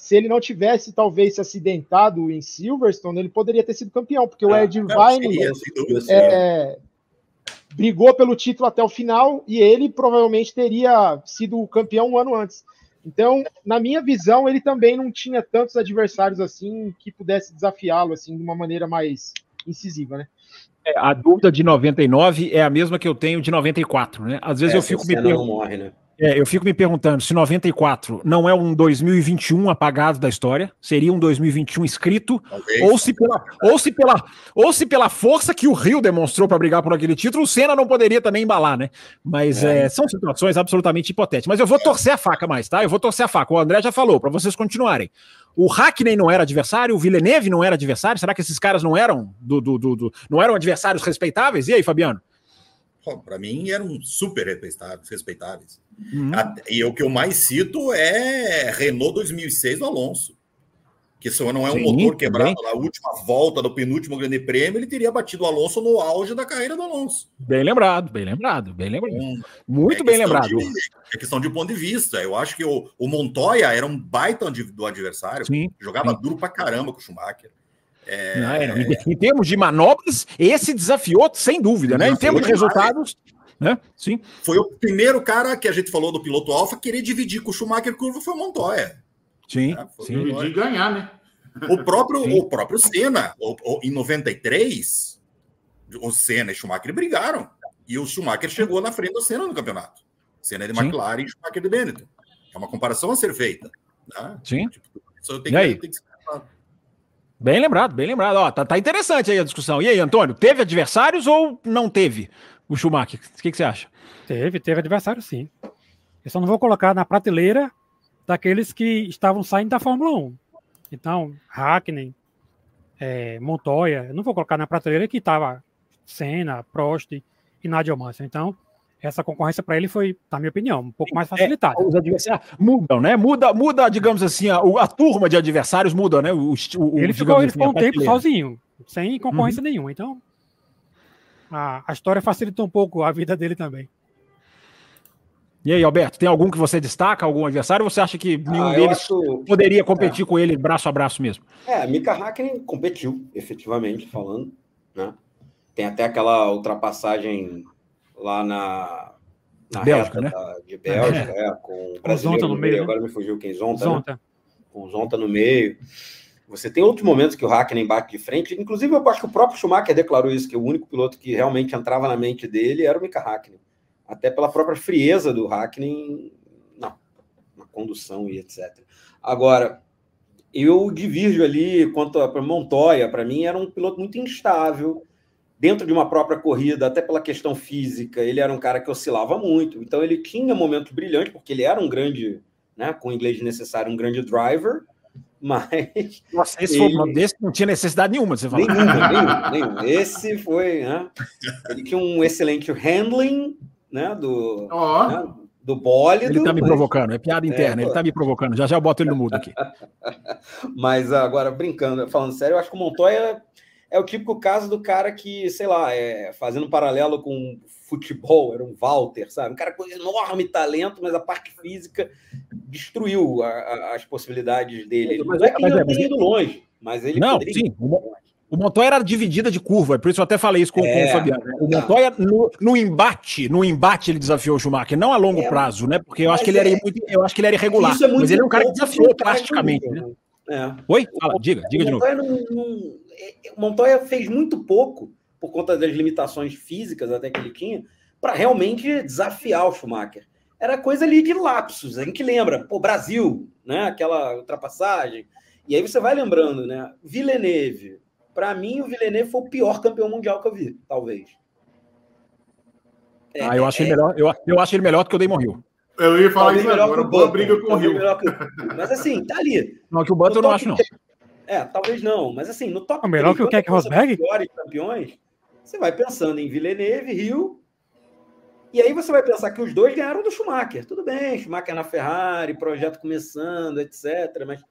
Speaker 4: se ele não tivesse talvez se acidentado em Silverstone, ele poderia ter sido campeão, porque o ah, Ed Irvine é, brigou pelo título até o final e ele provavelmente teria sido campeão um ano antes. Então, na minha visão, ele também não tinha tantos adversários assim que pudesse desafiá-lo assim de uma maneira mais incisiva, né?
Speaker 2: É, a dúvida de 99 é a mesma que eu tenho de 94, né? Às vezes é, eu fico me perguntando. Né? É, eu fico me perguntando se 94 não é um 2021 apagado da história, seria um 2021 escrito, Talvez. ou se pela ou se pela ou se pela força que o Rio demonstrou para brigar por aquele título, o Senna não poderia também embalar, né? Mas é. É, são situações absolutamente hipotéticas. Mas eu vou torcer a faca mais, tá? Eu vou torcer a faca. O André já falou para vocês continuarem. O Hackney não era adversário, o Villeneuve não era adversário. Será que esses caras não eram do, do, do, do não eram adversários respeitáveis? E aí, Fabiano?
Speaker 3: Para mim eram super respeitáveis. Uhum. E o que eu mais cito é Renault 2006 do Alonso. Que se não é um Sim, motor quebrado também. na última volta do penúltimo Grande Prêmio, ele teria batido o Alonso no auge da carreira do Alonso.
Speaker 2: Bem lembrado, bem lembrado, bem lembrado. Um, Muito é bem lembrado. De,
Speaker 3: é questão de ponto de vista. Eu acho que o, o Montoya era um baita do adversário, Sim. jogava Sim. duro pra caramba com o Schumacher.
Speaker 2: É... Não, é, em, em, termos de manobras, esse desafiou sem dúvida, né? Em termos de resultados, né? Sim.
Speaker 3: Foi o primeiro cara que a gente falou do piloto Alfa querer dividir com o Schumacher curva foi o Montoya.
Speaker 2: Sim. É, sim.
Speaker 6: Dividir e ganhar, né?
Speaker 3: O próprio, o próprio Senna, o, o, em 93, o Senna e o Schumacher brigaram. E o Schumacher chegou na frente do Senna no campeonato. Senna de McLaren e Schumacher de Benetton. É uma comparação a ser feita. Né?
Speaker 2: Sim.
Speaker 3: Tipo, isso eu tenho, e aí? Que,
Speaker 2: Bem lembrado, bem lembrado. Ó, tá, tá interessante aí a discussão. E aí, Antônio, teve adversários ou não teve o Schumacher? O que, que você acha?
Speaker 5: Teve, teve adversário sim. Eu só não vou colocar na prateleira daqueles que estavam saindo da Fórmula 1. Então, Hackney, é, Montoya, eu não vou colocar na prateleira que estava Senna, Prost e Nadia Mansell. Então, essa concorrência para ele foi, na minha opinião, um pouco mais é, facilitada.
Speaker 2: É, os adversários mudam, né? Muda, muda digamos assim, a, a turma de adversários muda, né? O,
Speaker 5: o ele ficou, ele assim, um tempo sozinho, sem concorrência uhum. nenhuma. Então, a, a história facilitou um pouco a vida dele também.
Speaker 2: E aí, Alberto, tem algum que você destaca, algum adversário, ou você acha que nenhum ah, deles acho... poderia competir é. com ele braço a braço mesmo?
Speaker 7: É, Mika Hakkinen competiu, efetivamente falando, né? Tem até aquela ultrapassagem lá na,
Speaker 2: na Bélgica, né?
Speaker 7: Da, de Bélgica, é. é com o brasileiro no meio, né? agora me fugiu quem, Zonta? Zonta. Né? Com o Zonta no meio. Você tem outros momentos que o Hakkinen bate de frente, inclusive eu acho que o próprio Schumacher declarou isso, que o único piloto que realmente entrava na mente dele era o Mika Hakkinen. Até pela própria frieza do Hackney na, na condução e etc. Agora, eu divirjo ali quanto a Montoya, para mim era um piloto muito instável dentro de uma própria corrida, até pela questão física, ele era um cara que oscilava muito, então ele tinha momentos brilhantes, porque ele era um grande, né, com o inglês necessário, um grande driver, mas.
Speaker 2: Nossa, esse ele... foi desse não tinha necessidade nenhuma, você
Speaker 7: falou. Nenhuma, nenhuma, nenhuma. Esse foi, né? Ele tinha um excelente handling, né? Do, oh. né, do bólido.
Speaker 2: Ele tá me mas... provocando, é piada é, interna, é, ele tá me provocando. Já já eu boto ele no mudo aqui.
Speaker 7: mas agora, brincando, falando sério, eu acho que o Montoya é o típico caso do cara que, sei lá, é, fazendo um paralelo com futebol, era um Walter, sabe? Um cara com enorme talento, mas a parte física destruiu a, a, as possibilidades dele. Mas, não é que ele mas, é, ido longe, mas ele
Speaker 2: não, sim. O Montoya era dividida de curva, por isso eu até falei isso com, é, com o é. Fabiano. O Montoya, no, no, embate, no embate, ele desafiou o Schumacher, não a longo é, prazo, né? Porque eu acho que ele era é- muito, eu acho que ele era irregular. É mas ele é um cara que desafiou drasticamente, né? É. Oi? Fala, diga, diga de novo. Não, não,
Speaker 7: o Montoya fez muito pouco, por conta das limitações físicas até que ele tinha, para realmente desafiar o Schumacher. Era coisa ali de lapsos, a gente lembra, pô, Brasil, né? Aquela ultrapassagem. E aí você vai lembrando, né? Villeneuve, para mim, o Villeneuve foi o pior campeão mundial que eu vi, talvez.
Speaker 2: É, ah, eu acho, é, ele melhor, eu, eu acho ele melhor do que o Damon Hill.
Speaker 6: Eu ia falar isso agora, boa briga com o Rio.
Speaker 7: Mas assim, tá ali.
Speaker 2: Não, que o Button eu não acho, não.
Speaker 7: É, talvez não, mas assim, no top
Speaker 5: é melhor 3, que o Keck Rosberg?
Speaker 7: campeões, você vai pensando em Villeneuve, Rio, e aí você vai pensar que os dois ganharam do Schumacher. Tudo bem, Schumacher na Ferrari, projeto começando, etc. Mas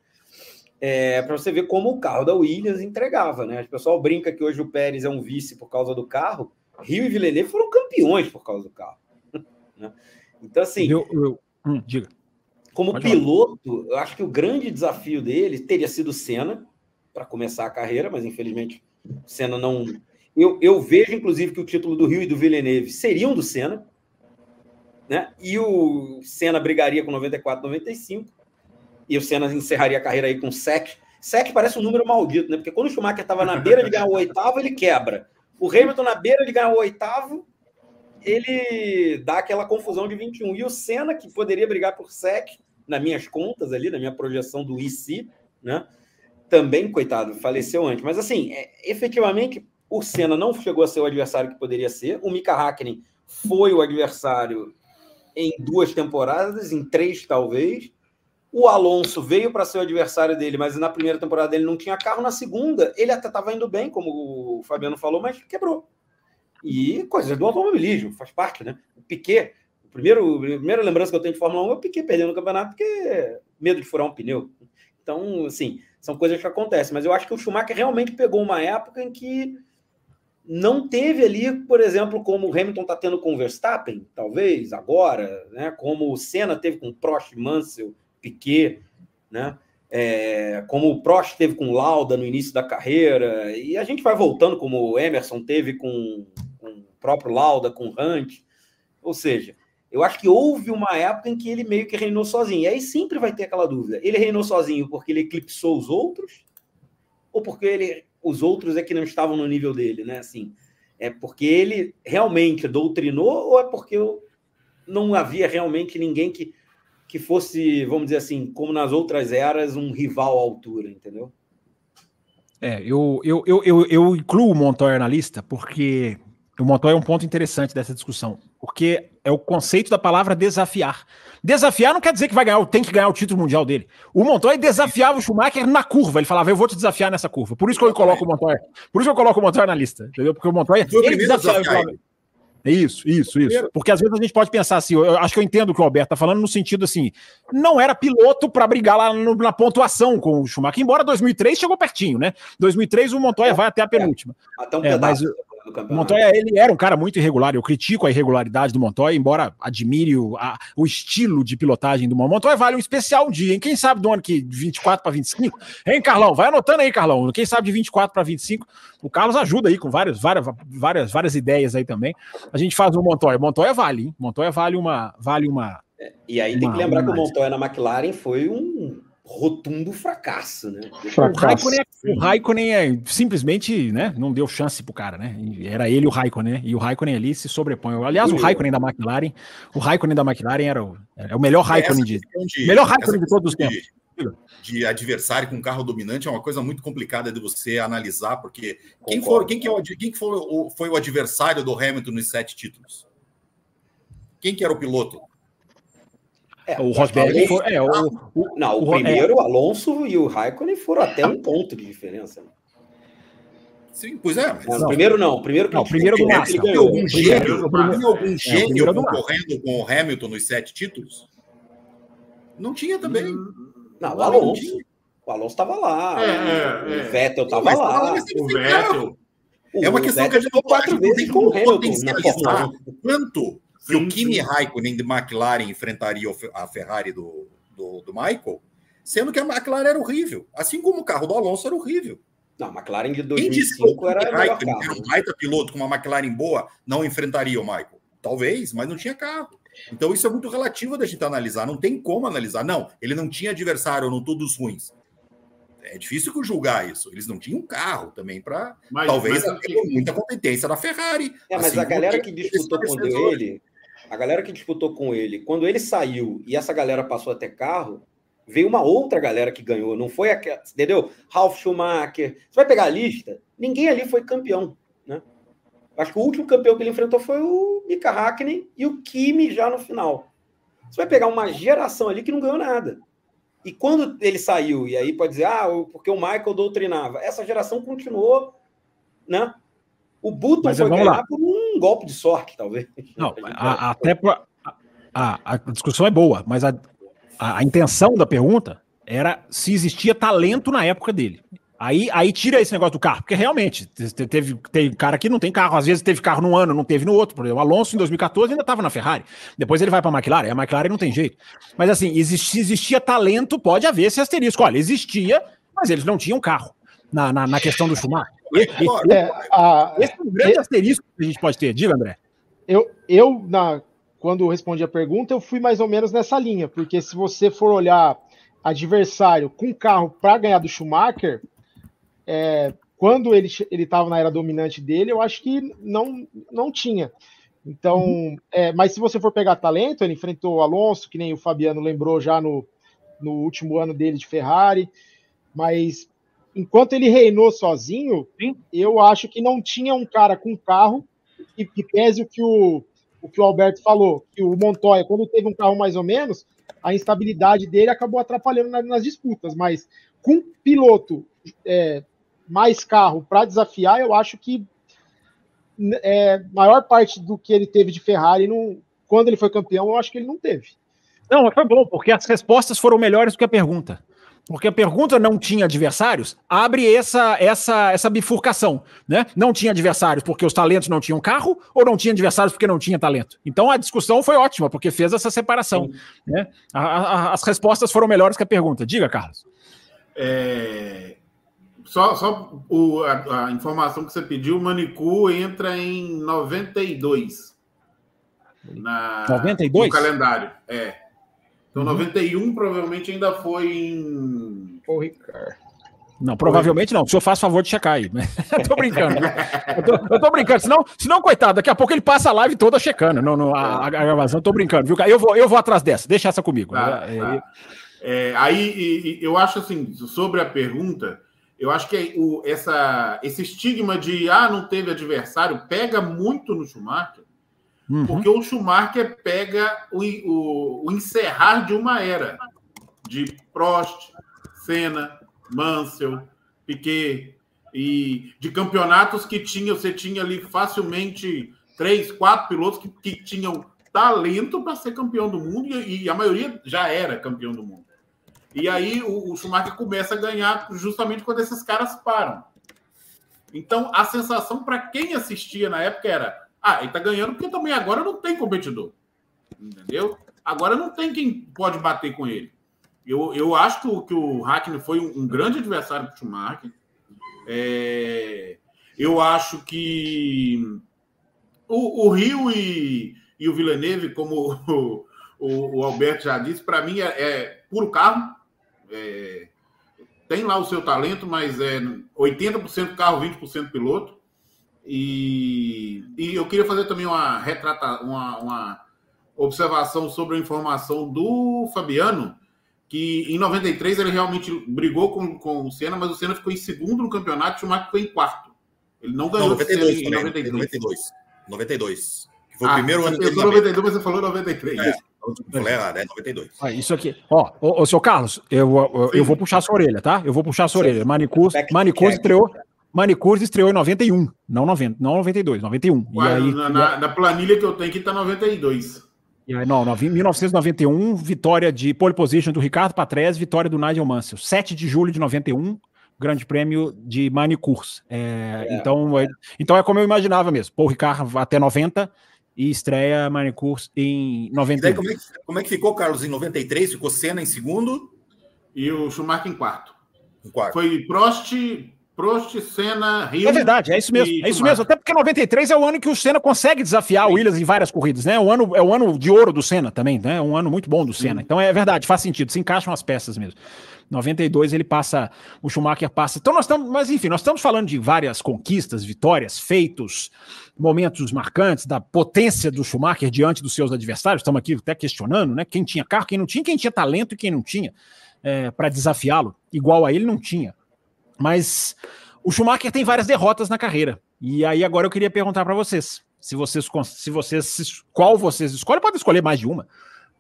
Speaker 7: é, para você ver como o carro da Williams entregava, né? O pessoal brinca que hoje o Pérez é um vice por causa do carro. Rio e Villeneuve foram campeões por causa do carro. né? Então, assim. Eu, eu, hum, diga. Como Pode piloto, eu acho que o grande desafio dele teria sido Senna para começar a carreira, mas infelizmente Senna não. Eu, eu vejo, inclusive, que o título do Rio e do Villeneuve seriam do Senna, né? E o Senna brigaria com 94, 95 e o Senna encerraria a carreira aí com sec. Sec parece um número maldito, né? Porque quando o Schumacher estava na beira de ganhar o oitavo, ele quebra. O Hamilton na beira de ganhar o oitavo, ele dá aquela confusão de 21. E o Senna, que poderia brigar por sec, nas minhas contas ali, na minha projeção do IC, né? Também, coitado, faleceu antes. Mas assim, é, efetivamente, o Senna não chegou a ser o adversário que poderia ser. O Mika Hakkinen foi o adversário em duas temporadas, em três talvez. O Alonso veio para ser o adversário dele, mas na primeira temporada ele não tinha carro. Na segunda, ele até estava indo bem, como o Fabiano falou, mas quebrou. E coisas do automobilismo, faz parte, né? O Piquet, o primeiro, a primeira lembrança que eu tenho de Fórmula 1 é o Piquet perdendo o campeonato porque medo de furar um pneu. Então, assim, são coisas que acontecem. Mas eu acho que o Schumacher realmente pegou uma época em que não teve ali, por exemplo, como o Hamilton está tendo com o Verstappen, talvez, agora, né? Como o Senna teve com Prost, Mansell Piquet, né? É, como o Prost teve com Lauda no início da carreira, e a gente vai voltando, como o Emerson teve com, próprio Lauda, com Hunt. Ou seja, eu acho que houve uma época em que ele meio que reinou sozinho. E aí sempre vai ter aquela dúvida: ele reinou sozinho porque ele eclipsou os outros, ou porque ele, os outros é que não estavam no nível dele, né? Assim, é porque ele realmente doutrinou, ou é porque não havia realmente ninguém que que fosse, vamos dizer assim, como nas outras eras, um rival à altura, entendeu?
Speaker 2: É, eu, eu, eu, eu, eu incluo o Montoya na lista porque o Montoya é um ponto interessante dessa discussão, porque é o conceito da palavra desafiar. Desafiar não quer dizer que vai ganhar, tem que ganhar o título mundial dele. O Montoya desafiava o Schumacher na curva. Ele falava, eu vou te desafiar nessa curva. Por isso que eu coloco o Montoya. Por isso que eu coloco o Montoya na lista, entendeu? Porque o Montoya ele desafiava. Isso, isso, isso. Porque às vezes a gente pode pensar assim, eu acho que eu entendo o que o Alberto tá falando no sentido assim, não era piloto para brigar lá no, na pontuação com o Schumacher, embora 2003 chegou pertinho, né? 2003 o Montoya é, vai até a penúltima. É, até um é, mas, do campeonato. Montoya, ele era um cara muito irregular, eu critico a irregularidade do Montoya, embora admire o, a, o estilo de pilotagem do Montoya, vale um especial dia, hein? Quem sabe do ano que de 24 para 25? Hein, Carlão? Vai anotando aí, Carlão. Quem sabe de 24 para 25? O Carlos ajuda aí com várias, várias, várias, várias ideias aí também. A gente faz o Montoya. Montoya vale, hein? Montoya vale uma. Vale uma
Speaker 7: é, e aí uma, tem que lembrar que o Montoya na McLaren foi um rotundo fracasso, né?
Speaker 2: Fracasso. O Raikkonen, é, o Raikkonen é, simplesmente, né, não deu chance pro cara, né? Era ele o Raikkonen, né? E o Raikkonen ali se sobrepõe. Aliás, o Raikkonen da McLaren, o Raikkonen da McLaren era o, era o melhor Raikkonen de, de, melhor Raikkonen de todos os tempos.
Speaker 3: De adversário com carro dominante é uma coisa muito complicada de você analisar, porque quem, for, quem, que é o, quem que foi, o, foi o adversário do Hamilton nos sete títulos? Quem que era o piloto?
Speaker 7: É, o Rosberg foi. É, o, o, não, o, o primeiro, é. o Alonso e o Raikkonen foram até um ponto de diferença. Né?
Speaker 3: Sim, pois é.
Speaker 7: Mas... Não, primeiro não, o primeiro que
Speaker 2: não, primeiro do Massa.
Speaker 3: Ganhou. Algum gênio, algum gênio é, concorrendo com o Hamilton nos sete títulos? Não tinha também. Hum,
Speaker 7: não, o Alonso. O Alonso estava lá. É, é, o Vettel estava lá.
Speaker 3: O Vettel. É uma questão que a gente não
Speaker 7: quatro vezes com o Hamilton.
Speaker 3: Quanto que o Kimi Raikkonen de McLaren enfrentaria a Ferrari do, do, do, Michael, sendo que a McLaren era horrível, assim como o carro do Alonso era horrível.
Speaker 7: Não, a McLaren de 2005 era o Raikkonen
Speaker 3: era um baita piloto com uma McLaren boa, não enfrentaria o Michael. Talvez, mas não tinha carro. Então isso é muito relativo da gente analisar. Não tem como analisar. Não, ele não tinha adversário, não todos ruins. É difícil julgar isso. Eles não tinham carro também para talvez mas, muita competência da Ferrari.
Speaker 7: É, mas assim, a galera que disputou com ele, a galera que disputou com ele, quando ele saiu e essa galera passou a ter carro, veio uma outra galera que ganhou. Não foi aquela, entendeu? Ralf Schumacher. Você vai pegar a lista, ninguém ali foi campeão, né? Acho que o último campeão que ele enfrentou foi o Mika Hakkinen e o Kimi já no final. Você vai pegar uma geração ali que não ganhou nada. E quando ele saiu, e aí pode dizer, ah, porque o Michael doutrinava, essa geração continuou, né? O Button Mas, foi ganhar lá. por um golpe de sorte, talvez.
Speaker 2: Não, a, até pra, a, a, discussão é boa, mas a, a, a, intenção da pergunta era se existia talento na época dele. Aí, aí tira esse negócio do carro, porque realmente teve, teve cara que não tem carro, às vezes teve carro num ano, não teve no outro. Por exemplo, o Alonso em 2014 ainda estava na Ferrari, depois ele vai para a McLaren, a McLaren não tem jeito. Mas assim, existia, existia talento, pode haver esse asterisco. Olha, existia, mas eles não tinham carro na, na, na questão do Schumacher. Esse, é, a, esse é um grande é, asterisco que a gente pode ter. Diga, André.
Speaker 4: Eu, eu na, quando respondi a pergunta, eu fui mais ou menos nessa linha, porque se você for olhar adversário com carro para ganhar do Schumacher, é, quando ele estava na era dominante dele, eu acho que não, não tinha. Então, uhum. é, mas se você for pegar talento, ele enfrentou o Alonso, que nem o Fabiano lembrou já no, no último ano dele de Ferrari, mas enquanto ele reinou sozinho, Sim. eu acho que não tinha um cara com carro que, que pese o que o, o que o Alberto falou, que o Montoya, quando teve um carro mais ou menos, a instabilidade dele acabou atrapalhando nas, nas disputas, mas com piloto é, mais carro para desafiar, eu acho que é, maior parte do que ele teve de Ferrari, não, quando ele foi campeão, eu acho que ele não teve.
Speaker 2: Não, foi bom, porque as respostas foram melhores do que a pergunta porque a pergunta não tinha adversários, abre essa essa essa bifurcação, né? Não tinha adversários porque os talentos não tinham carro ou não tinha adversários porque não tinha talento. Então a discussão foi ótima porque fez essa separação, Sim. né? A, a, as respostas foram melhores que a pergunta. Diga, Carlos.
Speaker 6: É... Só, só o, a, a, informação que você pediu, o Manicu entra em 92.
Speaker 2: Na, 92? No
Speaker 6: calendário, é. Então, uhum. 91 provavelmente ainda foi em.
Speaker 4: Ô, Ricardo.
Speaker 2: Não, provavelmente não. O senhor faz favor de checar aí. eu tô brincando. eu, tô, eu tô brincando. Senão, senão, coitado, daqui a pouco ele passa a live toda checando no, no a, a, gravação. Eu tô brincando, viu? Eu vou, eu vou atrás dessa. Deixa essa comigo.
Speaker 6: Tá, é, tá. É, aí, eu acho assim, sobre a pergunta, Eu acho que o, essa, esse estigma de ah, não teve adversário pega muito no Schumacher, uhum. porque o Schumacher pega o, o, o, encerrar de uma era de Prost, Senna, Mansell, Piquet, e de campeonatos que tinha, você tinha ali facilmente três, quatro pilotos que, que tinham talento para ser campeão do mundo e, e, a maioria já era campeão do mundo. E aí o, o Schumacher começa a ganhar justamente quando esses caras param. Então a sensação para quem assistia na época era: ah, ele tá ganhando porque também agora não tem competidor. Entendeu? Agora não tem quem pode bater com ele. Eu, eu acho que o, que o Hackney foi um, um grande adversário para o Schumacher. É, eu acho que o, o Rio e, e o Villeneuve, como o, o, o Alberto já disse, para mim é, é, puro carro. É, tem lá o seu talento, mas é 80% carro, 20% piloto. E, e eu queria fazer também uma retrata, uma, uma observação sobre a informação do Fabiano, que em 93 ele realmente brigou com, com o Senna, mas o Senna ficou em segundo no campeonato e o Schumacher ficou em quarto. Ele não ganhou
Speaker 3: não, 92, em 92. 92. 92. Que foi ah, o primeiro ano
Speaker 6: dele. 92, mas você falou 93. É.
Speaker 3: Falei errado, é 92.
Speaker 2: Ah, isso aqui. Ó, ô, ô seu Carlos, eu, eu, eu, vou puxar a sua orelha, tá? Eu vou puxar a sua orelha. Manicus, Manicus estreou. Manicurs estreou em 91, não 90, não 92, 91.
Speaker 6: e aí, na, na, na, planilha que eu tenho aqui tá 92.
Speaker 2: E aí, não, 1991, vitória de pole position do Ricardo Patrese, vitória do Nigel Mansell. 7 de julho de 91, Grande Prêmio de Manicurs. É, é, então, é, então é como eu imaginava mesmo. Paul Ricard até 90 e estreia Manicurs em 91.
Speaker 3: Como é, que, como é, que, ficou, Carlos, em 93? Ficou Senna em segundo?
Speaker 6: E o Schumacher em quarto.
Speaker 3: Em quarto.
Speaker 6: Foi Prost, Prost, Senna, Rio.
Speaker 2: É verdade, é isso mesmo. É isso mesmo. Até porque 93 é o ano que o Senna consegue desafiar Sim. o Williams em várias corridas, né? O ano, é o ano de ouro do Senna também, né? Um ano muito bom do Senna. Sim. Então é verdade, faz sentido, se encaixam as peças mesmo. 92 ele passa, o Schumacher passa. Então nós estamos, mas enfim, nós estamos falando de várias conquistas, vitórias, feitos, momentos marcantes da potência do Schumacher diante dos seus adversários. Estamos aqui até questionando, né? Quem tinha carro, quem não tinha, quem tinha talento e quem não tinha é, para desafiá-lo. Igual a ele não tinha. Mas o Schumacher tem várias derrotas na carreira. E aí agora eu queria perguntar para vocês, se vocês se vocês qual vocês escolhem, pode escolher mais de uma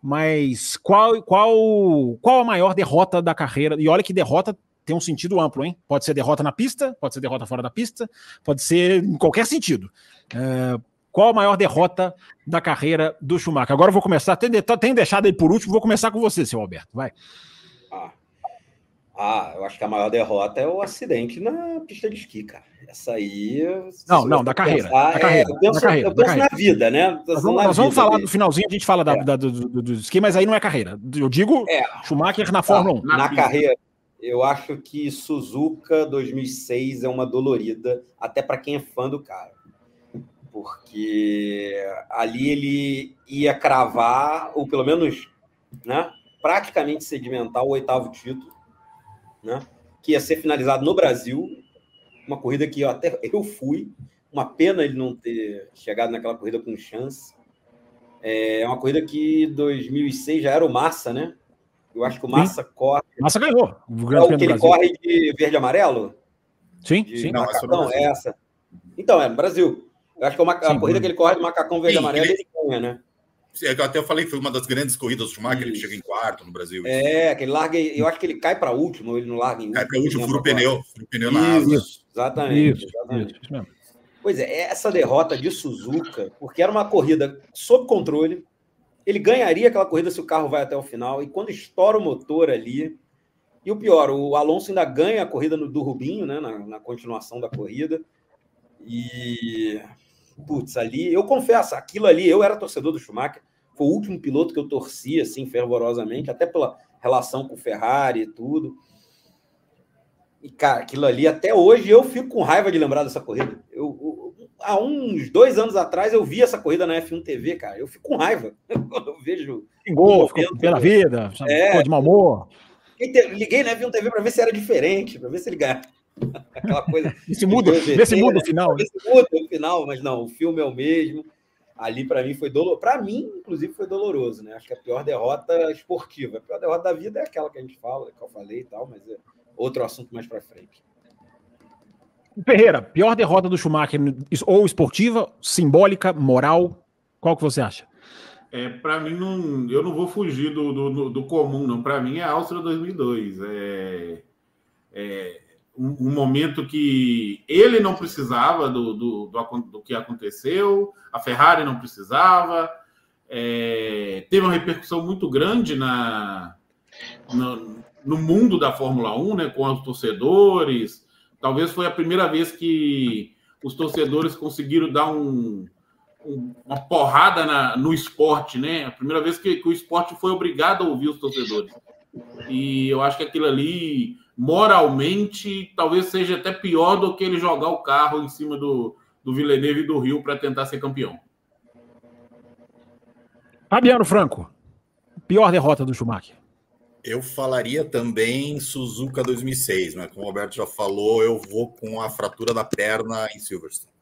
Speaker 2: mas qual, qual, qual a maior derrota da carreira? E olha que derrota tem um sentido amplo, hein? Pode ser derrota na pista, pode ser derrota fora da pista, pode ser em qualquer sentido. É, qual a maior derrota da carreira do Schumacher? Agora eu vou começar, tem, deixado ele por último, vou começar com você, seu Alberto, vai.
Speaker 7: Ah. Ah, eu acho que a maior derrota é o acidente na pista de esqui, cara. Essa aí.
Speaker 2: Não, não, da carreira, pensar, da carreira. É, eu penso, da carreira,
Speaker 7: eu penso na vida, né?
Speaker 2: Nós vamos, nós vamos falar do finalzinho, a gente fala da, é. da, do, do, do, esqui, mas aí não é carreira. Eu digo é. Schumacher na Fórmula 1.
Speaker 7: Na, na carreira, eu acho que Suzuka 2006 é uma dolorida, até para quem é fã do cara. Porque ali ele ia cravar, ou pelo menos né, praticamente sedimentar o oitavo título, né, que ia ser finalizado no Brasil uma corrida que eu até eu fui. Uma pena ele não ter chegado naquela corrida com chance. É uma corrida que 2006 já era o Massa, né? Eu acho que o Massa sim. corre.
Speaker 2: Massa ganhou.
Speaker 7: O grande é o que ele corre de verde e amarelo?
Speaker 2: Sim, de sim.
Speaker 7: Macacão, é essa. Então, é no Brasil. Eu acho que é uma, a corrida que ele corre de macacão verde e amarelo ele ganha, né?
Speaker 3: É até eu falei que foi uma das grandes corridas do Schumacher, ele chega em quarto no Brasil.
Speaker 7: É, que ele larga, eu acho que ele cai para último, ele não larga em
Speaker 3: Cai para último, fura o pneu, fura o pneu
Speaker 7: na asa. Isso, exatamente. Isso, exatamente. Isso, isso pois é, essa derrota de Suzuka, porque era uma corrida sob controle, ele ganharia aquela corrida se o carro vai até o final, e quando estoura o motor ali, e o pior, o Alonso ainda ganha a corrida no, do Rubinho, né, na, na continuação da corrida, e putz, ali, eu confesso, aquilo ali, eu era torcedor do Schumacher, foi o último piloto que eu torci assim fervorosamente, até pela relação com o Ferrari e tudo. E, cara, aquilo ali, até hoje, eu fico com raiva de lembrar dessa corrida. Eu, eu, há uns dois anos atrás, eu vi essa corrida na F1 TV, cara. Eu fico com raiva quando eu vejo.
Speaker 2: Xingou, ficou pela vida, é, ficou de mau humor.
Speaker 7: Liguei na F1 TV para ver se era diferente, para ver se ele ganhava. Aquela coisa.
Speaker 2: Esse muda, vê se muda o final.
Speaker 7: Vê se muda o final, mas não, o filme é o mesmo ali para mim foi doloroso. Para mim, inclusive, foi doloroso, né? Acho que a pior derrota esportiva. A pior derrota da vida é aquela que a gente fala, que eu falei e tal, mas é outro assunto mais para frente.
Speaker 2: Ferreira, pior derrota do Schumacher, ou esportiva, simbólica, moral, qual que você acha?
Speaker 6: É, para mim, não, eu não vou fugir do, do, do comum, não. Para mim, é a Áustria 2002. É, é um, um, momento que ele não precisava do, do, do, do, que aconteceu, a Ferrari não precisava. É, teve uma repercussão muito grande na, no, no mundo da Fórmula 1, né, com os torcedores. Talvez foi a primeira vez que os torcedores conseguiram dar um, um, uma porrada na, no esporte, né? A primeira vez que, que, o esporte foi obrigado a ouvir os torcedores. E eu acho que aquilo ali, moralmente, talvez seja até pior do que ele jogar o carro em cima do, do Villeneuve e do Rio para tentar ser campeão.
Speaker 2: Fabiano Franco, pior derrota do Schumacher.
Speaker 3: Eu falaria também Suzuka 2006, mas como o Alberto já falou, eu vou com a fratura da perna em Silverstone.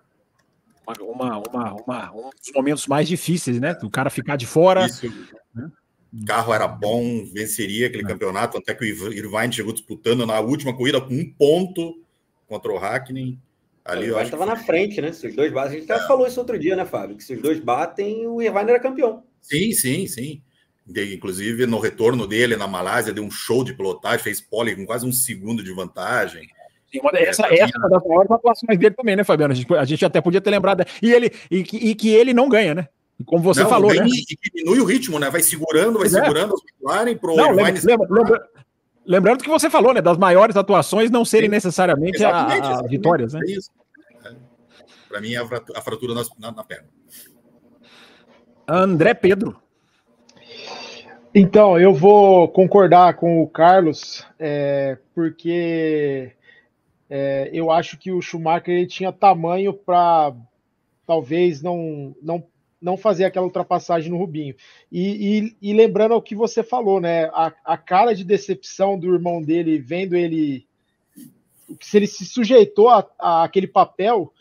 Speaker 2: Uma, uma, uma, um dos momentos mais difíceis, né? O cara ficar de fora. Isso.
Speaker 3: O carro era bom, venceria aquele é. campeonato, até que o Irvine chegou disputando na última corrida com um ponto contra o Hackney.
Speaker 7: Ali, o estava na frente, né? Se os dois batem, a gente até é. falou isso outro dia, né, Fábio? Que se os dois batem, o Irvine era campeão.
Speaker 3: Sim, sim, sim. Inclusive, no retorno dele na Malásia, deu um show de pilotagem, fez pole com quase um segundo de vantagem.
Speaker 2: Sim, essa, é, essa é uma das maiores atuações dele também, né, Fabiano? A gente, a gente até podia ter lembrado. E, ele, e, e que ele não ganha, né? Como você não, falou, né?
Speaker 3: E diminui o ritmo, né? Vai segurando, vai é. segurando as McLaren pro
Speaker 2: não, lembra, lembra, lembra, Lembrando que você falou, né? Das maiores atuações não serem Sim. necessariamente as vitórias, né? É isso.
Speaker 3: É. Para mim, é a fratura na, na perna.
Speaker 2: André Pedro.
Speaker 4: Então, eu vou concordar com o Carlos, é, porque é, eu acho que o Schumacher ele tinha tamanho para talvez não, não, não fazer aquela ultrapassagem no Rubinho. E, e, e lembrando o que você falou, né? A, a, cara de decepção do irmão dele, vendo ele. Se ele se sujeitou a, a aquele papel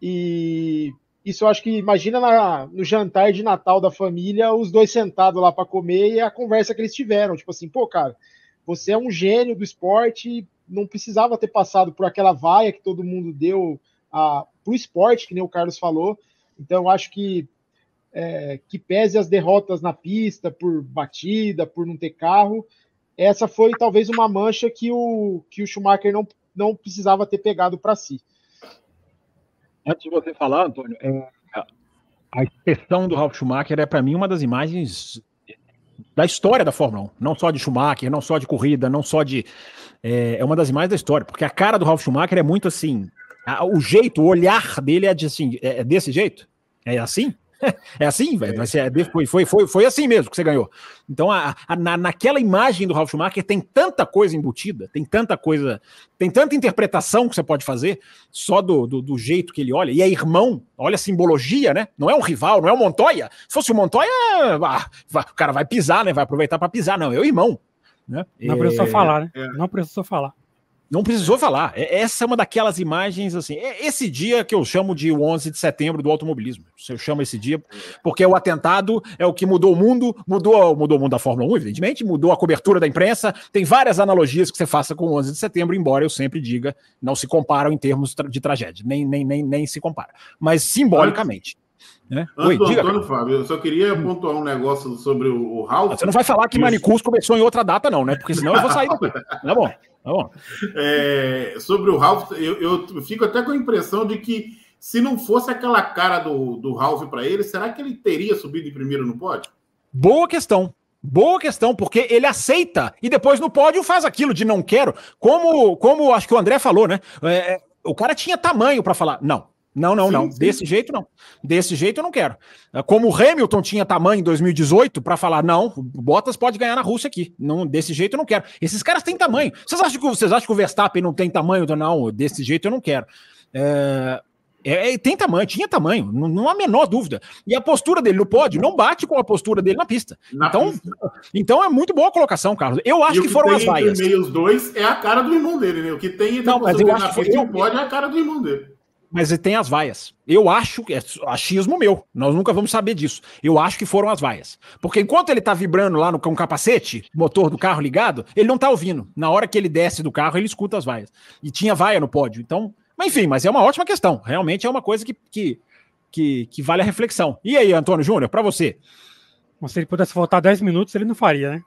Speaker 4: e isso eu acho que imagina na, no jantar de Natal da família, os dois sentados lá para comer e a conversa que eles tiveram. Tipo assim, pô, cara, você é um gênio do esporte, não precisava ter passado por aquela vaia que todo mundo deu a, pro esporte, que nem o Carlos falou. Então, eu acho que é, que pese as derrotas na pista por batida, por não ter carro, essa foi talvez uma mancha que o, que o Schumacher não, não precisava ter pegado para si.
Speaker 2: Antes de você falar, Antônio, é, a expressão do Ralf Schumacher é para mim uma das imagens da história da Fórmula 1, não só de Schumacher, não só de corrida, não só de é, é uma das imagens da história, porque a cara do Ralf Schumacher é muito assim, a, o jeito, o olhar dele é, de, assim, é, é desse jeito, é assim. É assim, velho. É, foi, foi, foi, foi assim mesmo que você ganhou. Então, a, a, na, naquela imagem do Ralf Schumacher tem tanta coisa embutida, tem tanta coisa, tem tanta interpretação que você pode fazer só do, do, do, jeito que ele olha. E é irmão, olha a simbologia, né? Não é um rival, não é o Montoya. Se fosse o Montoya, ah, o cara vai pisar, né? Vai aproveitar para pisar. Não, é o irmão. Né?
Speaker 5: Não é... falar, né? Não precisou falar.
Speaker 2: Não precisou falar. É, essa é uma daquelas imagens, assim. É esse dia que eu chamo de 11 de setembro do automobilismo. Eu chamo esse dia porque o atentado é o que mudou o mundo, mudou, mudou o mundo da Fórmula 1, evidentemente, mudou a cobertura da imprensa. Tem várias analogias que você faça com o 11 de setembro, embora eu sempre diga, não se comparam em termos de tragédia, nem, nem, nem, nem se compara. Mas simbolicamente.
Speaker 6: Né? Antes Oi, do Antônio, Fábio, eu só queria hum. pontuar um negócio sobre o, o Ralph.
Speaker 2: Você não vai falar que Manicus começou em outra data, não, né? Porque senão eu vou sair daqui. Tá bom, tá bom.
Speaker 6: É, sobre o Ralph, eu, eu, fico até com a impressão de que se não fosse aquela cara do, do Ralph para ele, será que ele teria subido em primeiro no pódio?
Speaker 2: Boa questão. Boa questão, porque ele aceita e depois no pódio faz aquilo de não quero. Como, como acho que o André falou, né? É, o cara tinha tamanho para falar, não, não, não, sim, não. Sim. Desse jeito, não. Desse jeito eu não quero. É, como o Hamilton tinha tamanho em 2018 para falar, não, o Bottas pode ganhar na Rússia aqui. Não, desse jeito eu não quero. Esses caras têm tamanho. Vocês acham que, vocês acham que o Verstappen não tem tamanho? Não, desse jeito eu não quero. É, é, é tem tamanho, tinha tamanho, não, não, há a menor dúvida. E a postura dele no pódio não bate com a postura dele na pista. Na então, pista. então é muito boa a colocação, Carlos. Eu acho que, que foram as vaias.
Speaker 6: meio os dois é a cara do irmão dele, né? O que tem entre
Speaker 2: não, mas eu acho
Speaker 6: que foi, eu, pódio é a cara do irmão dele.
Speaker 2: Mas tem as vaias. Eu acho que é achismo meu. Nós nunca vamos saber disso. Eu acho que foram as vaias. Porque enquanto ele tá vibrando lá no com o capacete, motor do carro ligado, ele não tá ouvindo. Na hora que ele desce do carro, ele escuta as vaias. E tinha vaia no pódio. Então, Mas, enfim, mas é uma ótima questão. Realmente é uma coisa que, que, que, que vale a reflexão. E aí, Antônio Júnior, para você?
Speaker 5: Se ele pudesse voltar 10 minutos, ele não faria, né?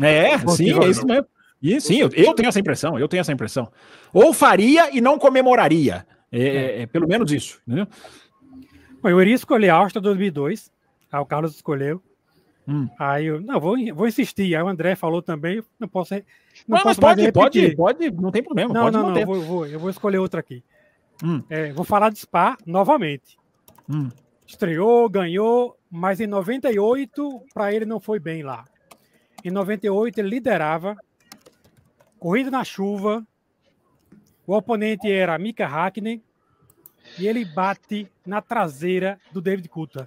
Speaker 2: É, sim, é isso mesmo. E sim, eu, eu, tenho essa impressão, eu tenho essa impressão. Ou faria e não comemoraria. É, é, é pelo menos isso, entendeu?
Speaker 5: Bom, eu iria escolher a Austin 2002. Aí o Carlos escolheu. Hum. Aí eu, não, vou, vou insistir. Aí o André falou também, não posso.
Speaker 2: Não, não posso pode, pode, pode, não tem problema.
Speaker 5: Não, não, manter. não, vou, vou, eu vou escolher outra aqui. Hum. É, vou falar de Spa novamente. Hum. Estreou, ganhou, mas em 98 para ele não foi bem lá. Em 98 ele liderava, corrida na chuva, o oponente era Mika Hakkinen e ele bate na traseira do David Coulter.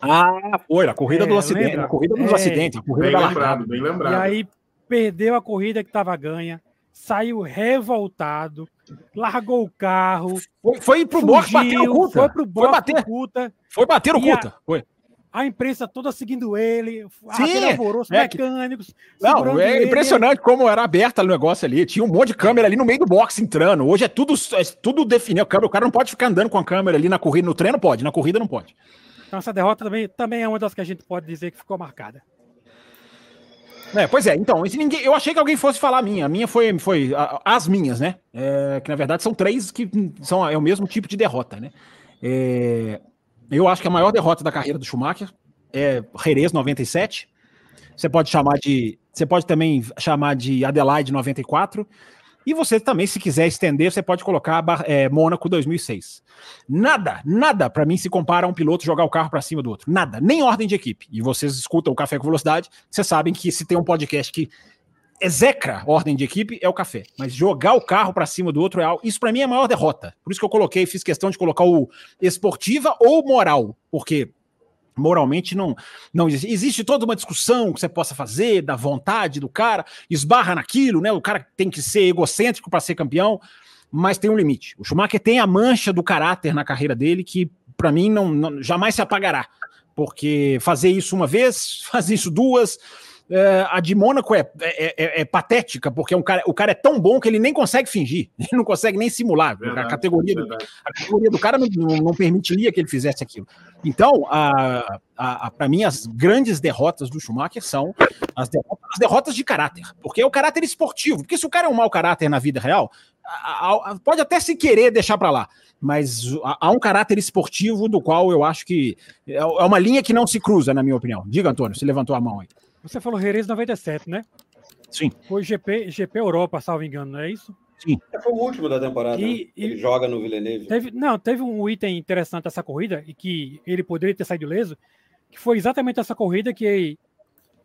Speaker 2: Ah, foi, a corrida é, do acidente, lembra? a corrida dos é, acidentes, a corrida
Speaker 6: bem lembrado, bem lembrado.
Speaker 5: E aí perdeu a corrida que estava ganha, saiu revoltado, largou o carro.
Speaker 2: Foi, foi pro box bater o Coulter.
Speaker 5: Foi pro box foi bater,
Speaker 2: Coulter. Foi bater o Coulter, foi
Speaker 5: a imprensa toda seguindo ele, Sim, alvoroço, é mecânicos.
Speaker 2: Não, é ele. impressionante como era aberta o negócio ali. Tinha um monte de câmera ali no meio do box entrando. Hoje é tudo, é tudo definido. O cara não pode ficar andando com a câmera ali na corrida. No treino pode, na corrida não pode.
Speaker 5: Então essa derrota também, também é uma das que a gente pode dizer que ficou marcada.
Speaker 2: É, pois é, então, ninguém, eu achei que alguém fosse falar a minha. A minha foi, foi as minhas, né? É, que na verdade são três que são é o mesmo tipo de derrota, né? É, eu acho que a maior derrota da carreira do Schumacher é Jerez 97. Você pode chamar de. Você pode também chamar de Adelaide 94. E você também, se quiser estender, você pode colocar é, Mônaco 2006. Nada, nada para mim se compara a um piloto jogar o carro para cima do outro. Nada, nem ordem de equipe. E vocês escutam o Café com Velocidade, vocês sabem que se tem um podcast que execra ordem de equipe, é o café. Mas jogar o carro para cima do outro é algo. Isso para mim é a maior derrota. Por isso que eu coloquei, fiz questão de colocar o esportiva ou moral. Porque moralmente não não existe. existe toda uma discussão que você possa fazer da vontade do cara, esbarra naquilo, né? O cara tem que ser egocêntrico para ser campeão, mas tem um limite. O Schumacher tem a mancha do caráter na carreira dele que para mim não, não, jamais se apagará, porque fazer isso uma vez, fazer isso duas, é, a de Mônaco é, é, é, é, patética, porque um cara, o cara é tão bom que ele nem consegue fingir, ele não consegue nem simular. Verdade, a, categoria do, a categoria do cara não, não, permitiria que ele fizesse aquilo. Então, a, a, a para mim, as grandes derrotas do Schumacher são as derrotas, as derrotas de caráter, porque é o caráter esportivo. Porque se o cara é um mau caráter na vida real, pode até se querer deixar para lá, mas há um caráter esportivo do qual eu acho que é, é uma linha que não se cruza, na minha opinião. Diga, Antônio, se levantou a mão aí.
Speaker 5: Você falou Jerez 97, né?
Speaker 2: Sim.
Speaker 5: Foi GP, GP Europa, salvo engano, não é isso?
Speaker 7: Sim. É, foi o último da temporada. E, né? Ele joga no Villeneuve.
Speaker 5: Teve, não, teve um item interessante dessa corrida e que ele poderia ter saído leso, que foi exatamente essa corrida que,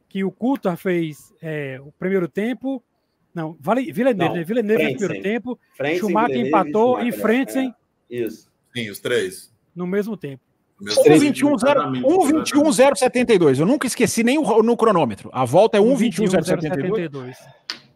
Speaker 5: que o Coulter fez é, o primeiro tempo. Não, vale, Villeneuve, não, Villeneuve no primeiro tempo. Frentzen, Schumacher empatou Schumacher, e Frentzen.
Speaker 7: É, isso.
Speaker 3: Sim, os três.
Speaker 5: No mesmo tempo.
Speaker 2: 1,21,072. Eu nunca esqueci nem o, no cronômetro. A volta é 1,21,072.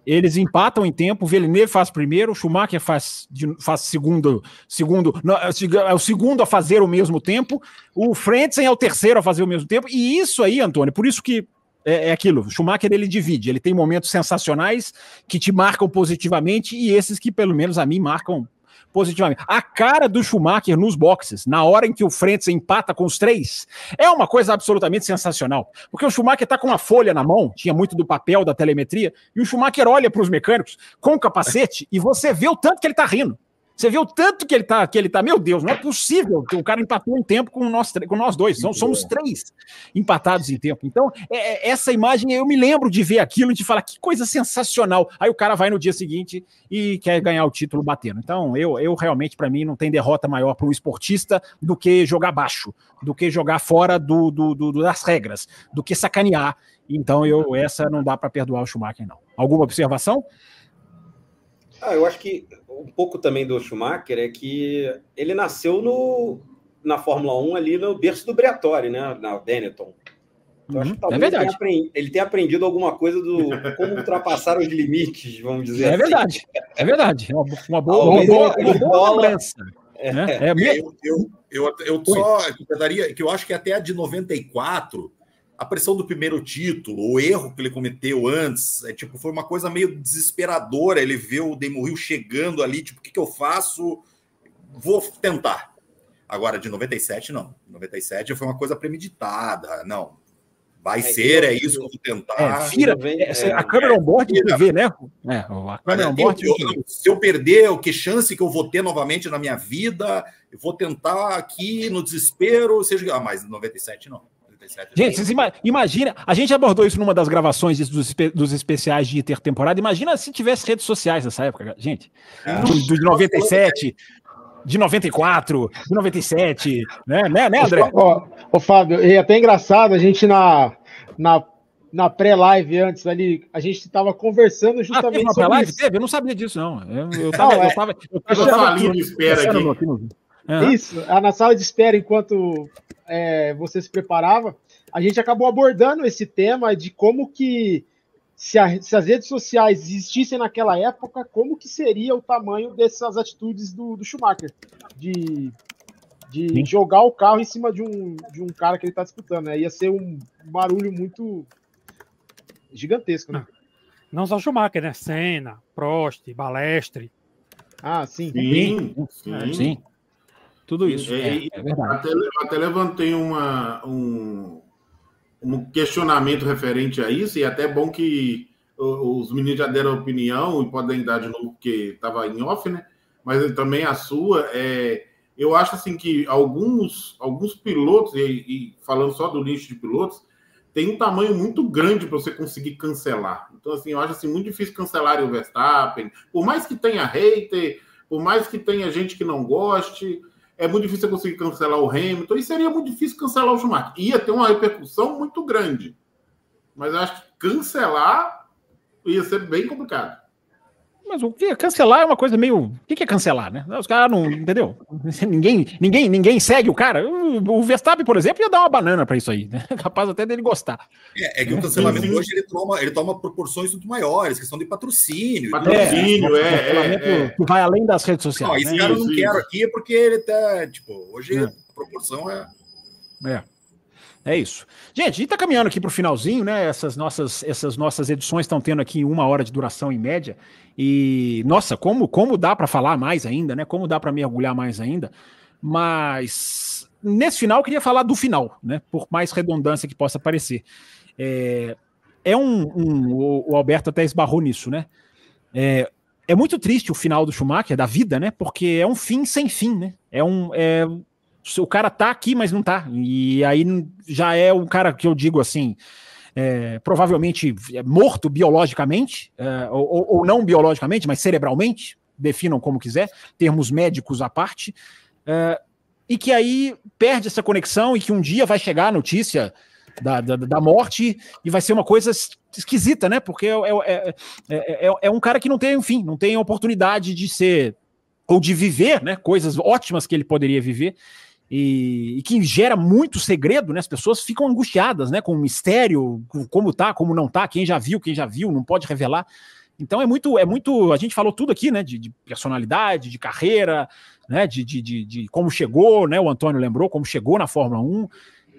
Speaker 2: Eles empatam em tempo, o Villeneuve faz primeiro, o Schumacher faz, faz segundo, segundo, não, é, é o segundo a fazer o mesmo tempo, o Frentzen é o terceiro a fazer o mesmo tempo, e isso aí, Antônio, por isso que é, é aquilo, o Schumacher ele divide, ele tem momentos sensacionais que te marcam positivamente e esses que pelo menos a mim marcam positivamente. A cara do Schumacher nos boxes, na hora em que o Frentz empata com os três, é uma coisa absolutamente sensacional. Porque o Schumacher tá com uma folha na mão, tinha muito do papel da telemetria, e o Schumacher olha para os mecânicos com o capacete e você vê o tanto que ele tá rindo. Você vê o tanto que ele tá, que ele tá, meu Deus, não é possível que o cara empatou em tempo com nós, com nós dois. Somos, somos três empatados em tempo. Então, é, é, essa imagem, eu me lembro de ver aquilo e de falar que coisa sensacional. Aí o cara vai no dia seguinte e quer ganhar o título batendo. Então, eu, eu realmente, para mim, não tem derrota maior para um esportista do que jogar baixo, do que jogar fora do, do, do das regras, do que sacanear. Então, eu essa não dá para perdoar o Schumacher, não. Alguma observação?
Speaker 7: Ah, eu acho que um pouco também do Schumacher é que ele nasceu no, na Fórmula 1 ali no berço do Briatore, né? Na Benetton.
Speaker 2: Então, acho que uhum, talvez é verdade.
Speaker 7: Ele, tenha aprendido, ele tenha aprendido alguma coisa do como ultrapassar os limites, vamos dizer
Speaker 2: é
Speaker 7: assim.
Speaker 2: Verdade, é verdade. É uma, uma boa, uma boa, uma boa lembrança.
Speaker 3: É, né? é, eu, eu, eu, eu só que eu acho que até a de 94 a pressão do primeiro título, o erro que ele cometeu antes, é tipo, foi uma coisa meio desesperadora. Ele vê o Demo Rio chegando ali, tipo, o que, que eu faço? Vou tentar. Agora, de 97, não. 97 foi uma coisa premeditada. Não, Vai é, ser, é isso que eu vou tentar.
Speaker 2: É, vira, é, a câmera on-board é, vê, né? É, a câmera on-board.
Speaker 3: Se eu perder, que chance que eu vou ter novamente na minha vida? Eu vou tentar aqui no desespero, seja. Ah, mas 97 não. 97,
Speaker 2: gente, vocês imagina, a gente abordou isso numa das gravações dos, dos especiais de intertemporada. Imagina se tivesse redes sociais nessa época, gente. É. Do, do, de 97, de 94, de 97, né, né, né André?
Speaker 4: Ó, ô, Fábio, é até engraçado, a gente na, na, na pré-live antes ali, a gente estava conversando justamente ah, teve uma
Speaker 2: pré-live? Teve? Eu não sabia disso, não. Eu, eu tava, não, é, eu tava, eu, eu
Speaker 6: tava de espera aqui. aqui no...
Speaker 4: uhum. Isso, na sala de espera, enquanto é, você se preparava, a gente acabou abordando esse tema de como que se, a, se, as redes sociais existissem naquela época, como que seria o tamanho dessas atitudes do, do Schumacher? De, de jogar o carro em cima de um, de um cara que ele está disputando. Né? Ia ser um barulho muito gigantesco. Né?
Speaker 5: Não só Schumacher, né? Senna, Prost, Balestre.
Speaker 4: Ah, sim.
Speaker 2: Sim, sim. É, sim. Tudo isso.
Speaker 6: É, é verdade. Até, até levantei uma, um, um questionamento referente a isso, e é até bom que os meninos já deram opinião e podem dar de novo, porque estava em off, né? Mas também a sua. É, eu acho assim que alguns, alguns pilotos, e, e falando só do lixo de pilotos, tem um tamanho muito grande para você conseguir cancelar. Então, assim, eu acho assim, muito difícil cancelar o Verstappen. Por mais que tenha hater, por mais que tenha gente que não goste, é muito difícil conseguir cancelar o Hamilton, e seria muito difícil cancelar o Schumacher. Ia ter uma repercussão muito grande. Mas eu acho que cancelar ia ser bem complicado.
Speaker 2: Mas o que cancelar é uma coisa meio. O que é cancelar, né? Os caras não. Entendeu? Ninguém, ninguém, ninguém segue o cara. O Verstappen, por exemplo, ia dar uma banana para isso aí, né? Capaz até dele gostar.
Speaker 3: É, é que o cancelamento hoje ele toma, ele toma proporções muito maiores, questão de patrocínio.
Speaker 6: Patrocínio, é. é, é,
Speaker 2: que vai além das redes sociais. Não,
Speaker 3: esse né? cara eu não quero aqui porque ele tá. Tipo, hoje é. a proporção é.
Speaker 2: É. É isso. Gente, a gente está caminhando aqui para o finalzinho, né? Essas nossas, essas nossas edições estão tendo aqui uma hora de duração em média. E, nossa, como, como dá para falar mais ainda, né? Como dá para mergulhar mais ainda. Mas nesse final eu queria falar do final, né? Por mais redundância que possa parecer. É, é um, um o Alberto até esbarrou nisso, né? É, é muito triste o final do Schumacher, da vida, né? Porque é um fim sem fim, né? É um. É, o cara tá aqui, mas não tá. E aí já é um cara que eu digo assim. É, provavelmente é morto biologicamente, é, ou, ou, não biologicamente, mas cerebralmente, definam como quiser, termos médicos à parte, é, e que aí perde essa conexão e que um dia vai chegar a notícia da, da, da morte e vai ser uma coisa esquisita, né? Porque é, é, é, é um cara que não tem, enfim, não tem oportunidade de ser ou de viver, né? Coisas ótimas que ele poderia viver e, e, que gera muito segredo, né? As pessoas ficam angustiadas, né? Com o mistério, com como tá, como não tá, quem já viu, quem já viu, não pode revelar. Então é muito, é muito. A gente falou tudo aqui, né? De, de personalidade, de carreira, né? De, de, de, de, como chegou, né? O Antônio lembrou como chegou na Fórmula 1.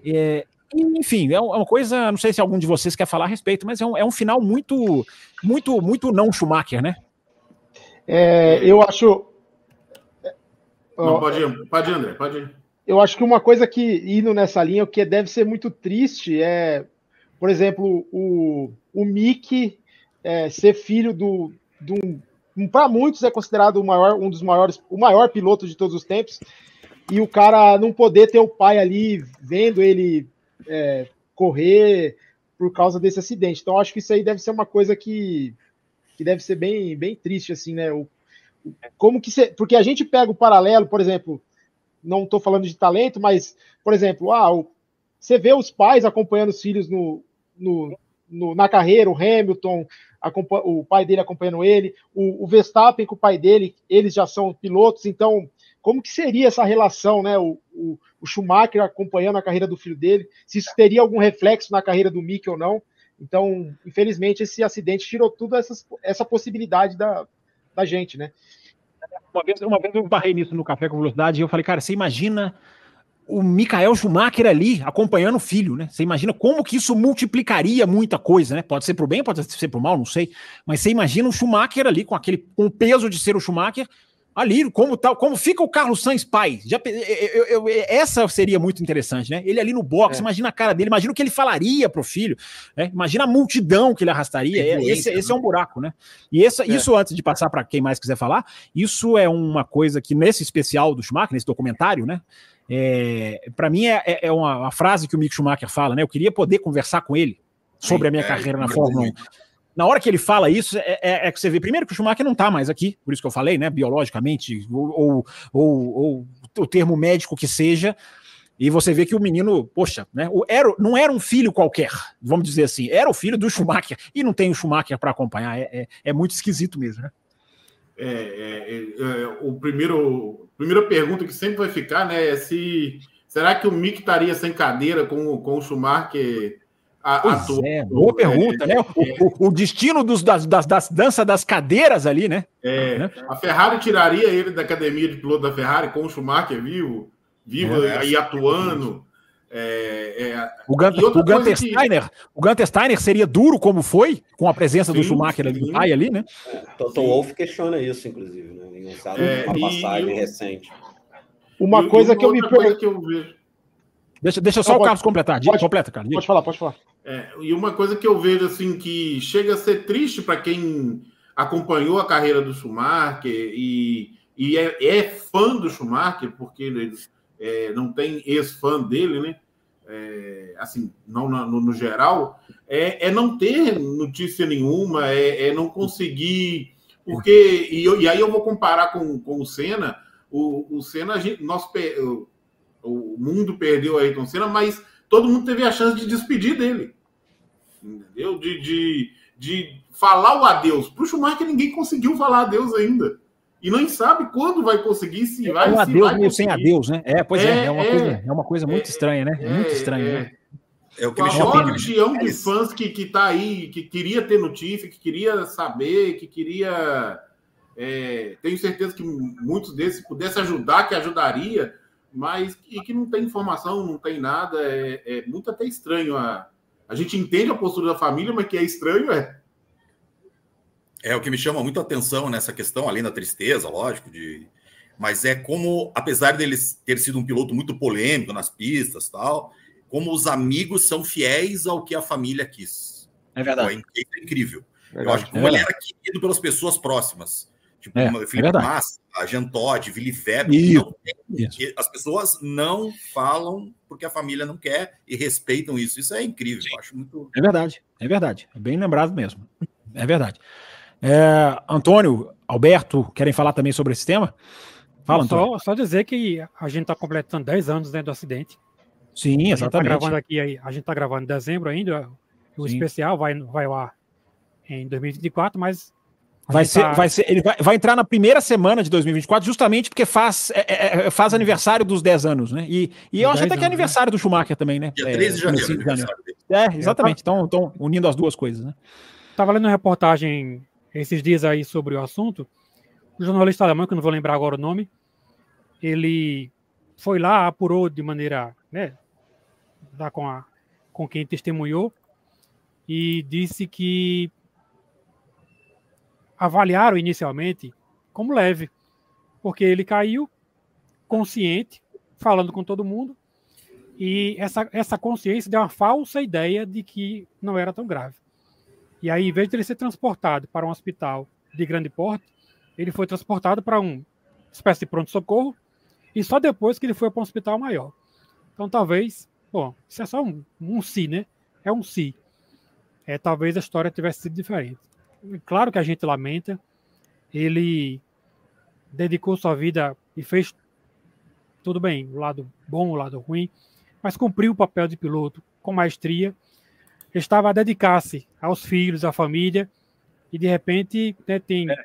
Speaker 2: É, enfim, é, é uma coisa. Não sei se algum de vocês quer falar a respeito, mas é um, é um final muito, muito, muito não Schumacher, né?
Speaker 4: É, eu acho.
Speaker 6: Não, pode ir, pode ir, André, pode ir
Speaker 4: eu acho que uma coisa que, indo nessa linha, o que deve ser muito triste é, por exemplo, o, o Mickey é, ser filho do, do um, para muitos é considerado o maior, um dos maiores, o maior piloto de todos os tempos, e o cara não poder ter o pai ali vendo ele é, correr por causa desse acidente. Então, acho que isso aí deve ser uma coisa que, que deve ser bem, bem triste, assim, né? O, como que se, porque a gente pega o paralelo, por exemplo, não estou falando de talento, mas, por exemplo, ah, o, você vê os pais acompanhando os filhos no, no, no na carreira, o Hamilton, o pai dele acompanhando ele, o, o, Verstappen com o pai dele, eles já são pilotos, então como que seria essa relação, né? O, o, o, Schumacher acompanhando a carreira do filho dele, se isso teria algum reflexo na carreira do Mick ou não. Então, infelizmente, esse acidente tirou tudo essa possibilidade da, da gente, né?
Speaker 2: Uma vez, uma vez eu barrei nisso no Café com Velocidade e eu falei, cara, você imagina o Michael Schumacher ali acompanhando o filho, né? Você imagina como que isso multiplicaria muita coisa, né? Pode ser pro bem, pode ser pro mal, não sei. Mas você imagina o Schumacher ali com aquele com o peso de ser o Schumacher ali, como tal, como fica o Carlos Sainz pai. Já, eu, eu, eu, essa seria muito interessante, né? Ele ali no box, é. imagina a cara dele, imagina o que ele falaria pro filho, né? Imagina a multidão que ele arrastaria. É, esse, esse é um buraco, né? E essa, é. isso, antes de passar para quem mais quiser falar, isso é uma coisa que nesse especial do Schumacher, nesse documentário, né? É, para mim é, é, é uma, uma, frase que o Mick Schumacher fala, né? Eu queria poder conversar com ele sobre a minha é, carreira na Fórmula 1 na hora que ele fala isso, é, é, é, que você vê, primeiro, que o Schumacher não está mais aqui, por isso que eu falei, né, biologicamente, ou, ou, ou, o termo médico que seja, e você vê que o menino, poxa, né, o, era, não era um filho qualquer, vamos dizer assim, era o filho do Schumacher, e não tem o Schumacher para acompanhar, é, é, é, muito esquisito mesmo, né?
Speaker 6: É, é, é, o primeiro, primeira pergunta que sempre vai ficar, né, é se será que o Mick estaria sem cadeira com, com o Schumacher
Speaker 2: a, é, boa pergunta, né? O, o, o destino dos, das, das, das danças das cadeiras ali, né?
Speaker 6: É, né? A Ferrari tiraria ele da academia de piloto da Ferrari com o Schumacher vivo, vivo é, aí atuando.
Speaker 2: É, é, o, Gunter, o, Gunter Steiner, que... o Gunter Steiner seria duro como foi, com a presença sim, do Schumacher ali, do pai ali, né?
Speaker 7: É, Toto Wolff questiona isso, inclusive, né? Em é, uma passagem e, recente.
Speaker 4: Uma e, coisa que eu me coisa que eu vejo.
Speaker 2: Deixa, deixa só Não, o pode, Carlos completar. Pode, completa, cara.
Speaker 4: Pode falar, pode falar.
Speaker 6: É, e uma coisa que eu vejo assim que chega a ser triste para quem acompanhou a carreira do Schumacher e, e é, é fã do Schumacher, porque ele é, não tem ex-fã dele, né? É, assim, não no, no geral, é, é, não ter notícia nenhuma, é, é não conseguir. Porque, e, eu, e, aí eu vou comparar com, com o Senna. O, o Senna, a gente, nós, o, mundo perdeu a Ayrton Senna, mas todo mundo teve a chance de despedir dele. Entendeu? De, de, de falar o adeus. Para o Schumacher, ninguém conseguiu falar adeus ainda. E nem sabe quando vai conseguir, se
Speaker 2: é
Speaker 6: vai.
Speaker 2: Um adeus meio sem adeus, né? É, pois é, é, é uma, é, coisa, é uma coisa muito é, estranha, né? muito estranho, né?
Speaker 6: É o que a maior legião de fãs que, que tá aí, que queria ter notícia, que queria saber, que queria. É, tenho certeza que muitos desses pudesse ajudar, que ajudaria, mas e que não tem informação, não tem nada. É, é muito até estranho. A, a gente entende a postura da família, mas que é estranho é.
Speaker 3: É o que me chama muito a atenção nessa questão, além da tristeza, lógico, de mas é como, apesar dele ter sido um piloto muito polêmico nas pistas tal, como os amigos são fiéis ao que a família quis.
Speaker 2: É verdade.
Speaker 3: É, é incrível. Verdade. Eu acho que como é ele era querido pelas pessoas próximas. Tipo, é, Felipe é Massa, a Jean Todt, Willi Weber. as pessoas não falam porque a família não quer e respeitam isso. Isso é incrível. Eu acho muito.
Speaker 2: É verdade, é verdade. É bem lembrado mesmo. É verdade. É, Antônio, Alberto, querem falar também sobre esse tema?
Speaker 5: Fala, Antônio. Só, só dizer que a gente está completando 10 anos dentro do acidente.
Speaker 2: Sim, exatamente. A gente está
Speaker 5: gravando aqui, a gente está gravando em dezembro ainda. O Sim. especial vai, vai lá em 2024, mas
Speaker 2: Vai ser, tá... vai ser, ele vai, vai, entrar na primeira semana de 2024, justamente porque faz, é, é, é faz aniversário dos 10 anos, né? E, e eu acho até que é né? aniversário do Schumacher também, né?
Speaker 3: Dia 13 de janeiro. De janeiro.
Speaker 2: É, exatamente. Então, estão unindo as duas coisas, né?
Speaker 5: Estava lendo uma reportagem esses dias aí sobre o assunto. O jornalista alemão, que eu não vou lembrar agora o nome, ele foi lá, apurou de maneira, né? Lá com, a, com quem testemunhou e disse que avaliaram inicialmente como leve, porque ele caiu consciente, falando com todo mundo, e essa, essa consciência deu uma falsa ideia de que não era tão grave. E aí, em vez de ele ser transportado para um hospital de grande porte, ele foi transportado para uma espécie de pronto-socorro, e só depois que ele foi para um hospital maior. Então, talvez, bom, isso é só um, um si, né? É um si. É, talvez a história tivesse sido diferente claro que a gente lamenta. Ele dedicou sua vida e fez tudo bem, o lado bom, o lado ruim, mas cumpriu o papel de piloto com maestria. Estava a dedicar-se aos filhos, à família, e de repente né, tem é.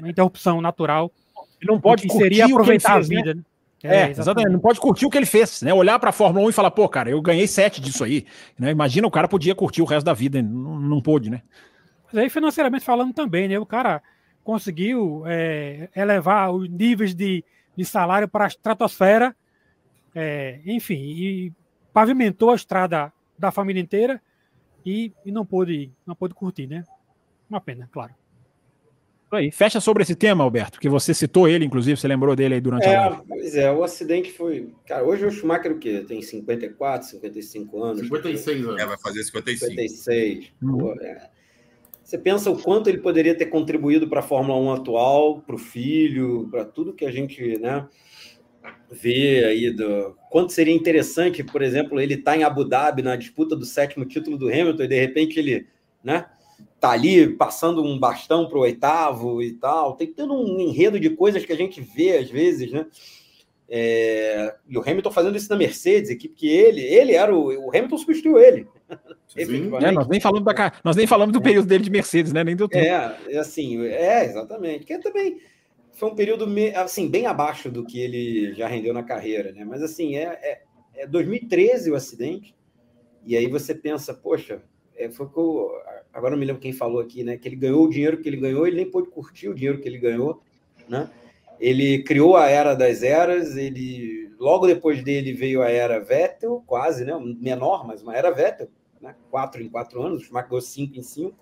Speaker 5: uma interrupção natural.
Speaker 2: Ele não pode curtir seria aproveitar fez, a vida. Né? É, é exatamente. exatamente. Não pode curtir o que ele fez, né? Olhar para a Fórmula 1 e falar, pô, cara, eu ganhei sete disso aí. Né? Imagina o cara podia curtir o resto da vida, não, não pôde, né?
Speaker 5: Mas aí, financeiramente falando também, né? O cara conseguiu é, elevar os níveis de, de salário para a estratosfera É, enfim, e pavimentou a estrada da família inteira e, e não pôde não pôde curtir, né? Uma pena, claro.
Speaker 2: Aí, fecha sobre esse tema, Alberto, que você citou ele, inclusive, você lembrou dele aí durante
Speaker 7: é,
Speaker 2: a live.
Speaker 7: Pois é, o acidente foi. Cara, hoje o Schumacher o quê? Tem 54, 55 anos.
Speaker 6: 56 anos.
Speaker 3: É, vai fazer 55.
Speaker 7: 56.
Speaker 2: Uhum.
Speaker 7: Pô, é. Você pensa o quanto ele poderia ter contribuído para a Fórmula 1 atual, para o filho, para tudo que a gente né, vê aí. Do... Quanto seria interessante, por exemplo, ele estar tá em Abu Dhabi na disputa do sétimo título do Hamilton e de repente ele né, tá ali passando um bastão para o oitavo e tal. Tem todo um enredo de coisas que a gente vê às vezes, né? É, e o Hamilton fazendo isso na Mercedes, equipe que ele, ele era o, o Hamilton substituiu ele.
Speaker 2: É, nós nem falamos da, nós nem falamos do período dele de Mercedes, né? Nem do tempo.
Speaker 7: É, assim, é exatamente. Que também foi um período assim bem abaixo do que ele já rendeu na carreira, né? Mas assim é, é, é 2013 o acidente e aí você pensa, poxa, é, foi que eu, agora não me lembro quem falou aqui, né? Que ele ganhou o dinheiro que ele ganhou, ele nem pôde curtir o dinheiro que ele ganhou, né? Ele criou a era das eras, ele logo depois dele veio a era Vettel, quase, né? Menor, mas uma era Vettel, né? Quatro em quatro anos, o Schumacher cinco em cinco.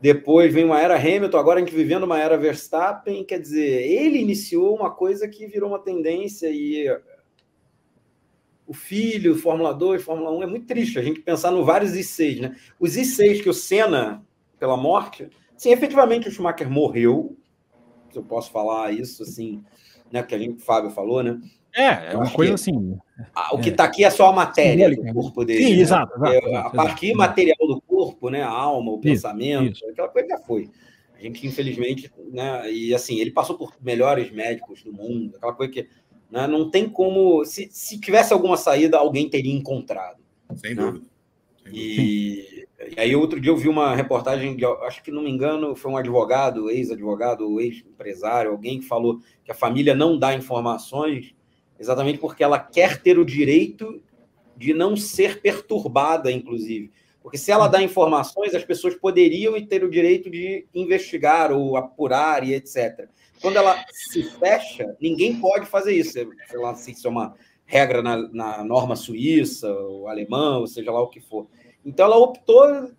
Speaker 7: Depois vem uma era Hamilton, agora a gente vivendo uma era Verstappen, quer dizer, ele iniciou uma coisa que virou uma tendência e o filho, Fórmula 2, Fórmula 1, é muito triste a gente pensar no vários I6, né? Os I6 que o Senna, pela morte, sim, efetivamente o Schumacher morreu, se eu posso falar isso, assim, né? Que a gente, o Fábio falou, né?
Speaker 2: É, é uma coisa que, assim.
Speaker 7: O que está aqui é só a matéria do corpo dele. Sim,
Speaker 2: né? exato, exato,
Speaker 7: é, A parte material do corpo, né? A alma, o pensamento, isso. aquela coisa já foi. A gente, infelizmente, né? E assim, ele passou por melhores médicos do mundo, aquela coisa que né, não tem como. Se, se tivesse alguma saída, alguém teria encontrado.
Speaker 3: Sem né? dúvida.
Speaker 7: E, e, aí, outro dia eu vi uma reportagem de, acho que não me engano, foi um advogado, ex-advogado, ex-empresário, alguém que falou que a família não dá informações exatamente porque ela quer ter o direito de não ser perturbada, inclusive. Porque se ela dá informações, as pessoas poderiam ter o direito de investigar ou apurar e etc. Quando ela se fecha, ninguém pode fazer isso. Sei lá se isso é uma regra na, na norma suíça, ou alemã, ou seja lá o que for. Então ela optou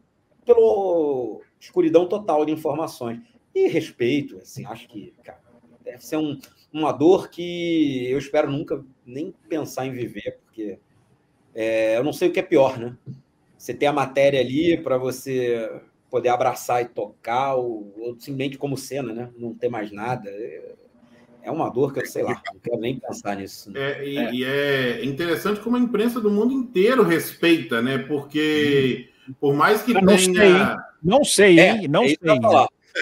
Speaker 7: pela escuridão total de informações. E respeito, assim, acho que cara, deve ser um, uma dor que eu espero nunca nem pensar em viver, porque é, eu não sei o que é pior, né? Você ter a matéria ali para você poder abraçar e tocar, ou, ou, simplesmente como cena, né? Não ter mais nada. É uma dor que eu sei lá, não quero nem pensar nisso.
Speaker 6: Né? É, e, é. e, é. interessante como a imprensa do mundo inteiro respeita, né? Porque hum. por mais que
Speaker 2: não
Speaker 6: tenha.
Speaker 2: Sei, não sei, hein?
Speaker 7: É,
Speaker 2: não
Speaker 7: é
Speaker 2: sei.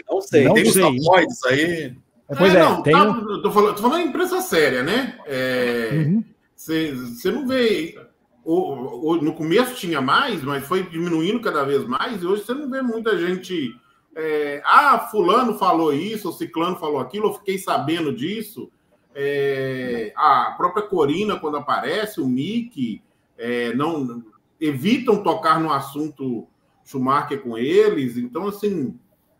Speaker 7: Não sei.
Speaker 3: Não tem sei. Aí.
Speaker 2: Pois é, não, tem...
Speaker 6: tá, tô, falando, tô falando imprensa séria, né? Você uhum. não vê. O, o, no começo tinha mais, mas foi diminuindo cada vez mais, e hoje você não vê muita gente. É, ah, Fulano falou isso, ou Ciclano falou aquilo, eu fiquei sabendo disso. É, a própria Corina, quando aparece, o Mickey, é, não evitam tocar no assunto Schumacher com eles. Então, assim,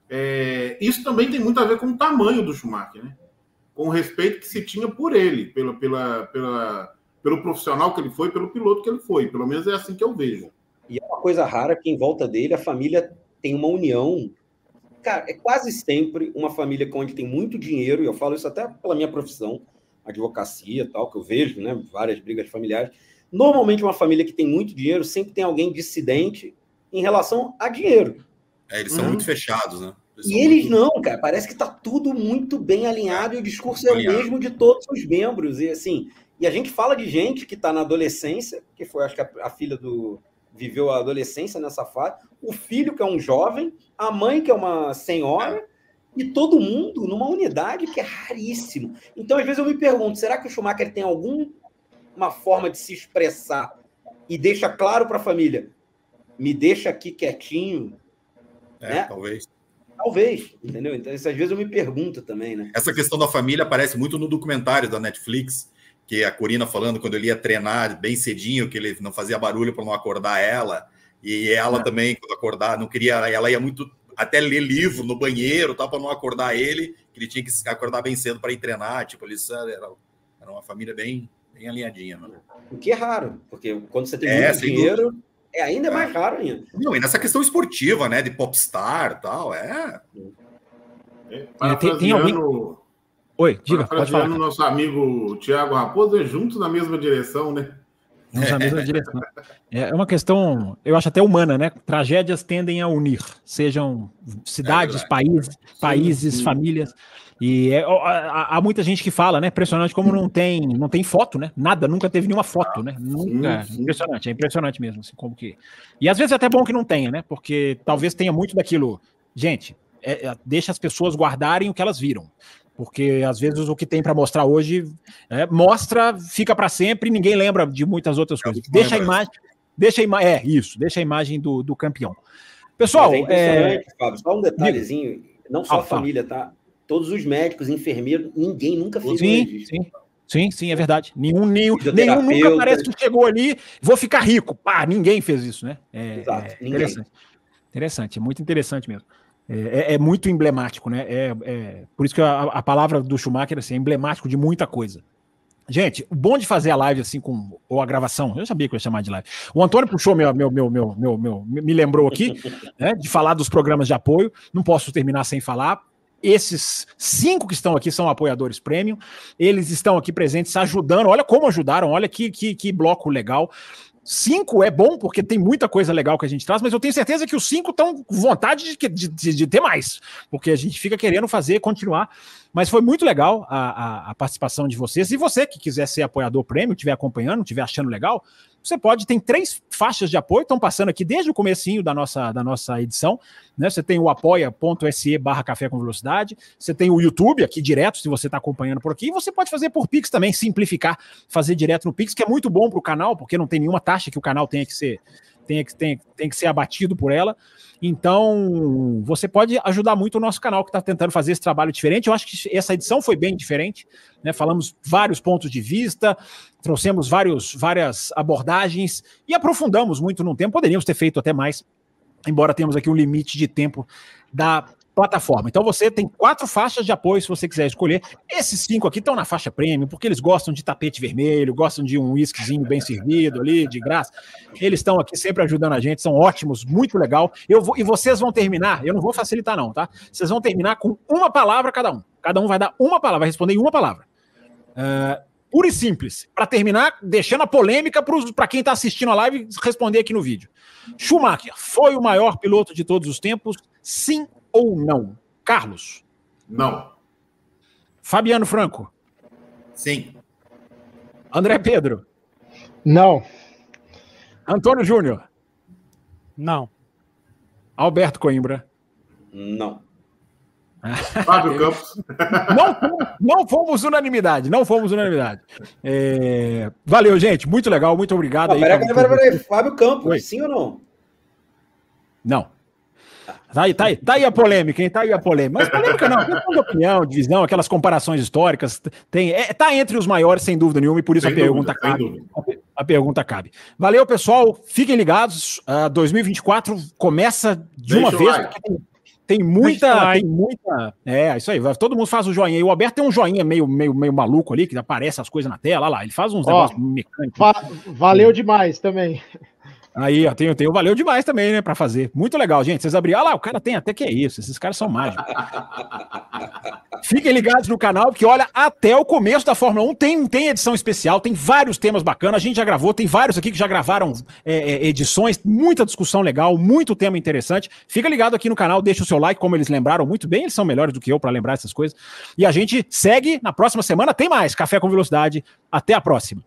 Speaker 6: é, isso também tem muito a ver com o tamanho do Schumacher, né? Com o respeito que se tinha por ele, pela, pela, pela, pelo profissional que ele foi, pelo piloto que ele foi. Pelo menos é assim que eu vejo.
Speaker 7: E é uma coisa rara que em volta dele a família tem uma união. Cara, é quase sempre uma família onde tem muito dinheiro, e eu falo isso até pela minha profissão, advocacia tal, que eu vejo, né? Várias brigas familiares. Normalmente, uma família que tem muito dinheiro sempre tem alguém dissidente em relação a dinheiro.
Speaker 3: É, eles são uhum. muito fechados, né?
Speaker 7: Eles e eles muito... não, cara. Parece que está tudo muito bem alinhado e o discurso é o mesmo de todos os membros. E assim, e a gente fala de gente que está na adolescência, que foi, acho que a, a, filha do. viveu a adolescência nessa fase, o filho, que é um jovem, a mãe, que é uma senhora, é. e todo mundo numa unidade que é raríssimo. Então, às vezes, eu me pergunto: será que o Schumacher tem alguma forma de se expressar e deixa claro para a família? Me deixa aqui quietinho,
Speaker 3: é, né? talvez.
Speaker 7: Talvez, entendeu? Então, isso, às vezes eu me pergunto também, né?
Speaker 3: Essa questão da família aparece muito no documentário da Netflix, que a Corina falando quando ele ia treinar bem cedinho, que ele não fazia barulho para não acordar ela, e ela é. também, quando acordar, não queria, ela ia muito até ler livro no banheiro, tal, para não acordar ele, que ele tinha que acordar bem cedo para ir treinar, tipo, eles era, era uma família bem, bem alinhadinha. Mano.
Speaker 7: O que é raro, porque quando você tem é, muito dinheiro, dúvida. É ainda mais é. raro ainda.
Speaker 3: Não, e nessa questão esportiva, né? De popstar e tal, é.
Speaker 6: é tem, tem alguém.
Speaker 2: Oi, diga,
Speaker 6: pode falar. nosso amigo Tiago Raposo é junto na mesma direção, né?
Speaker 2: na mesma direção. É uma questão, eu acho até humana, né? Tragédias tendem a unir, sejam cidades, é países, países, sim. famílias. E é, há, há, muita gente que fala, né? Impressionante como não tem, não tem foto, né? Nada, nunca teve nenhuma foto, né? Nunca. Sim, sim. Impressionante, é impressionante mesmo, assim, como que. E às vezes é até bom que não tenha, né? Porque talvez tenha muito daquilo. Gente, é, é, deixa as pessoas guardarem o que elas viram. Porque às vezes o que tem para mostrar hoje é, mostra, fica para sempre e ninguém lembra de muitas outras é coisas. Deixa a imagem, deixa a imagem, é isso, deixa a imagem do, do campeão. Pessoal, Mas
Speaker 7: é, é... Fábio, só um detalhezinho, não só ah, a família, tá? Todos os médicos, enfermeiros, ninguém nunca fez
Speaker 2: sim, sim. Sim, sim, é verdade. Nenhum, nenhum, nenhum nunca parece que chegou ali, vou ficar rico. Pá, ninguém fez isso, né? É, Exato, é interessante. Interessante, é muito interessante mesmo. É, é, é muito emblemático, né? É, é por isso que a, a, palavra do Schumacher assim, é emblemático de muita coisa. Gente, o bom de fazer a live assim com ou a gravação, eu sabia que eu ia chamar de live. O Antônio puxou meu, meu, meu, meu, meu, meu me lembrou aqui, né, de falar dos programas de apoio. Não posso terminar sem falar. Esses cinco que estão aqui são apoiadores premium. Eles estão aqui presentes ajudando. Olha como ajudaram, olha que, que, que bloco legal. Cinco é bom, porque tem muita coisa legal que a gente traz, mas eu tenho certeza que os cinco estão com vontade de, de, de, de, ter mais, porque a gente fica querendo fazer, continuar. Mas foi muito legal a, a, a participação de vocês. E você que quiser ser apoiador prêmio, estiver acompanhando, estiver achando legal, você pode, tem três faixas de apoio, estão passando aqui desde o comecinho da nossa, da nossa edição, né? Você tem o apoia.se barra café com velocidade, você tem o YouTube aqui direto, se você está acompanhando por aqui, e você pode fazer por Pix também, simplificar, fazer direto no Pix, que é muito bom para o canal, porque não tem nenhuma taxa que o canal tenha que ser, tenha que, tem, tem que ser abatido por ela. Então, você pode ajudar muito o nosso canal que está tentando fazer esse trabalho diferente. Eu acho que essa edição foi bem diferente. Né? Falamos vários pontos de vista, trouxemos vários, várias abordagens e aprofundamos muito no tempo. Poderíamos ter feito até mais, embora temos aqui um limite de tempo da plataforma. Então você tem quatro faixas de apoio se você quiser escolher. Esses cinco aqui estão na faixa premium, porque eles gostam de tapete vermelho, gostam de um whiskyzinho bem servido ali, de graça. Eles estão aqui sempre ajudando a gente, são ótimos, muito legal. Eu vou, e vocês vão terminar, eu não vou facilitar não, tá? Vocês vão terminar com uma palavra cada um. Cada um vai dar uma palavra, vai responder em uma palavra. Uh, pura e simples. Para terminar, deixando a polêmica para quem está assistindo a live responder aqui no vídeo. Schumacher foi o maior piloto de todos os tempos? Sim ou não? Carlos?
Speaker 6: Não.
Speaker 2: Fabiano Franco?
Speaker 3: Sim.
Speaker 2: André Pedro?
Speaker 4: Não.
Speaker 2: Antônio Júnior?
Speaker 5: Não.
Speaker 2: Alberto Coimbra?
Speaker 7: Não.
Speaker 6: Fábio Campos.
Speaker 2: Não, não fomos unanimidade, não fomos unanimidade. É... Valeu, gente. Muito legal, muito obrigado. Ah, aí,
Speaker 7: peraí, peraí, peraí, Fábio Campos, Oi. sim ou não?
Speaker 2: Não. Tá aí, tá aí, tá aí a polêmica, hein? Tá aí a polêmica. Mas polêmica não, questão de opinião, de visão, aquelas comparações históricas. Tem, é, tá entre os maiores, sem dúvida nenhuma, e por isso sem a pergunta cabe. A, a, pergunta cabe. Valeu, pessoal. Fiquem ligados. Uh, 2024 começa de Deixa uma vez. Tem, tem, muita. Tem muita. É, isso aí. Todo mundo faz o joinha. E o Alberto tem um joinha meio, meio, meio maluco ali, que aparece as coisas na tela. Olha lá, ele faz uns Ó, negócios
Speaker 4: mecânicos. Va valeu demais também.
Speaker 2: Aí, ó, tem, tem, valeu demais também, né, para fazer. Muito legal, gente. Vocês abriram, ah lá, o cara tem até que é isso. Esses caras são mágicos. Fiquem ligados no canal, porque olha, até o começo da Fórmula 1 tem, tem edição especial, tem vários temas bacanas. A gente já gravou, tem vários aqui que já gravaram é, é, edições, muita discussão legal, muito tema interessante. Fica ligado aqui no canal, deixa o seu like, como eles lembraram muito bem, eles são melhores do que eu para lembrar essas coisas. E a gente segue na próxima semana, tem mais Café com Velocidade. Até a próxima.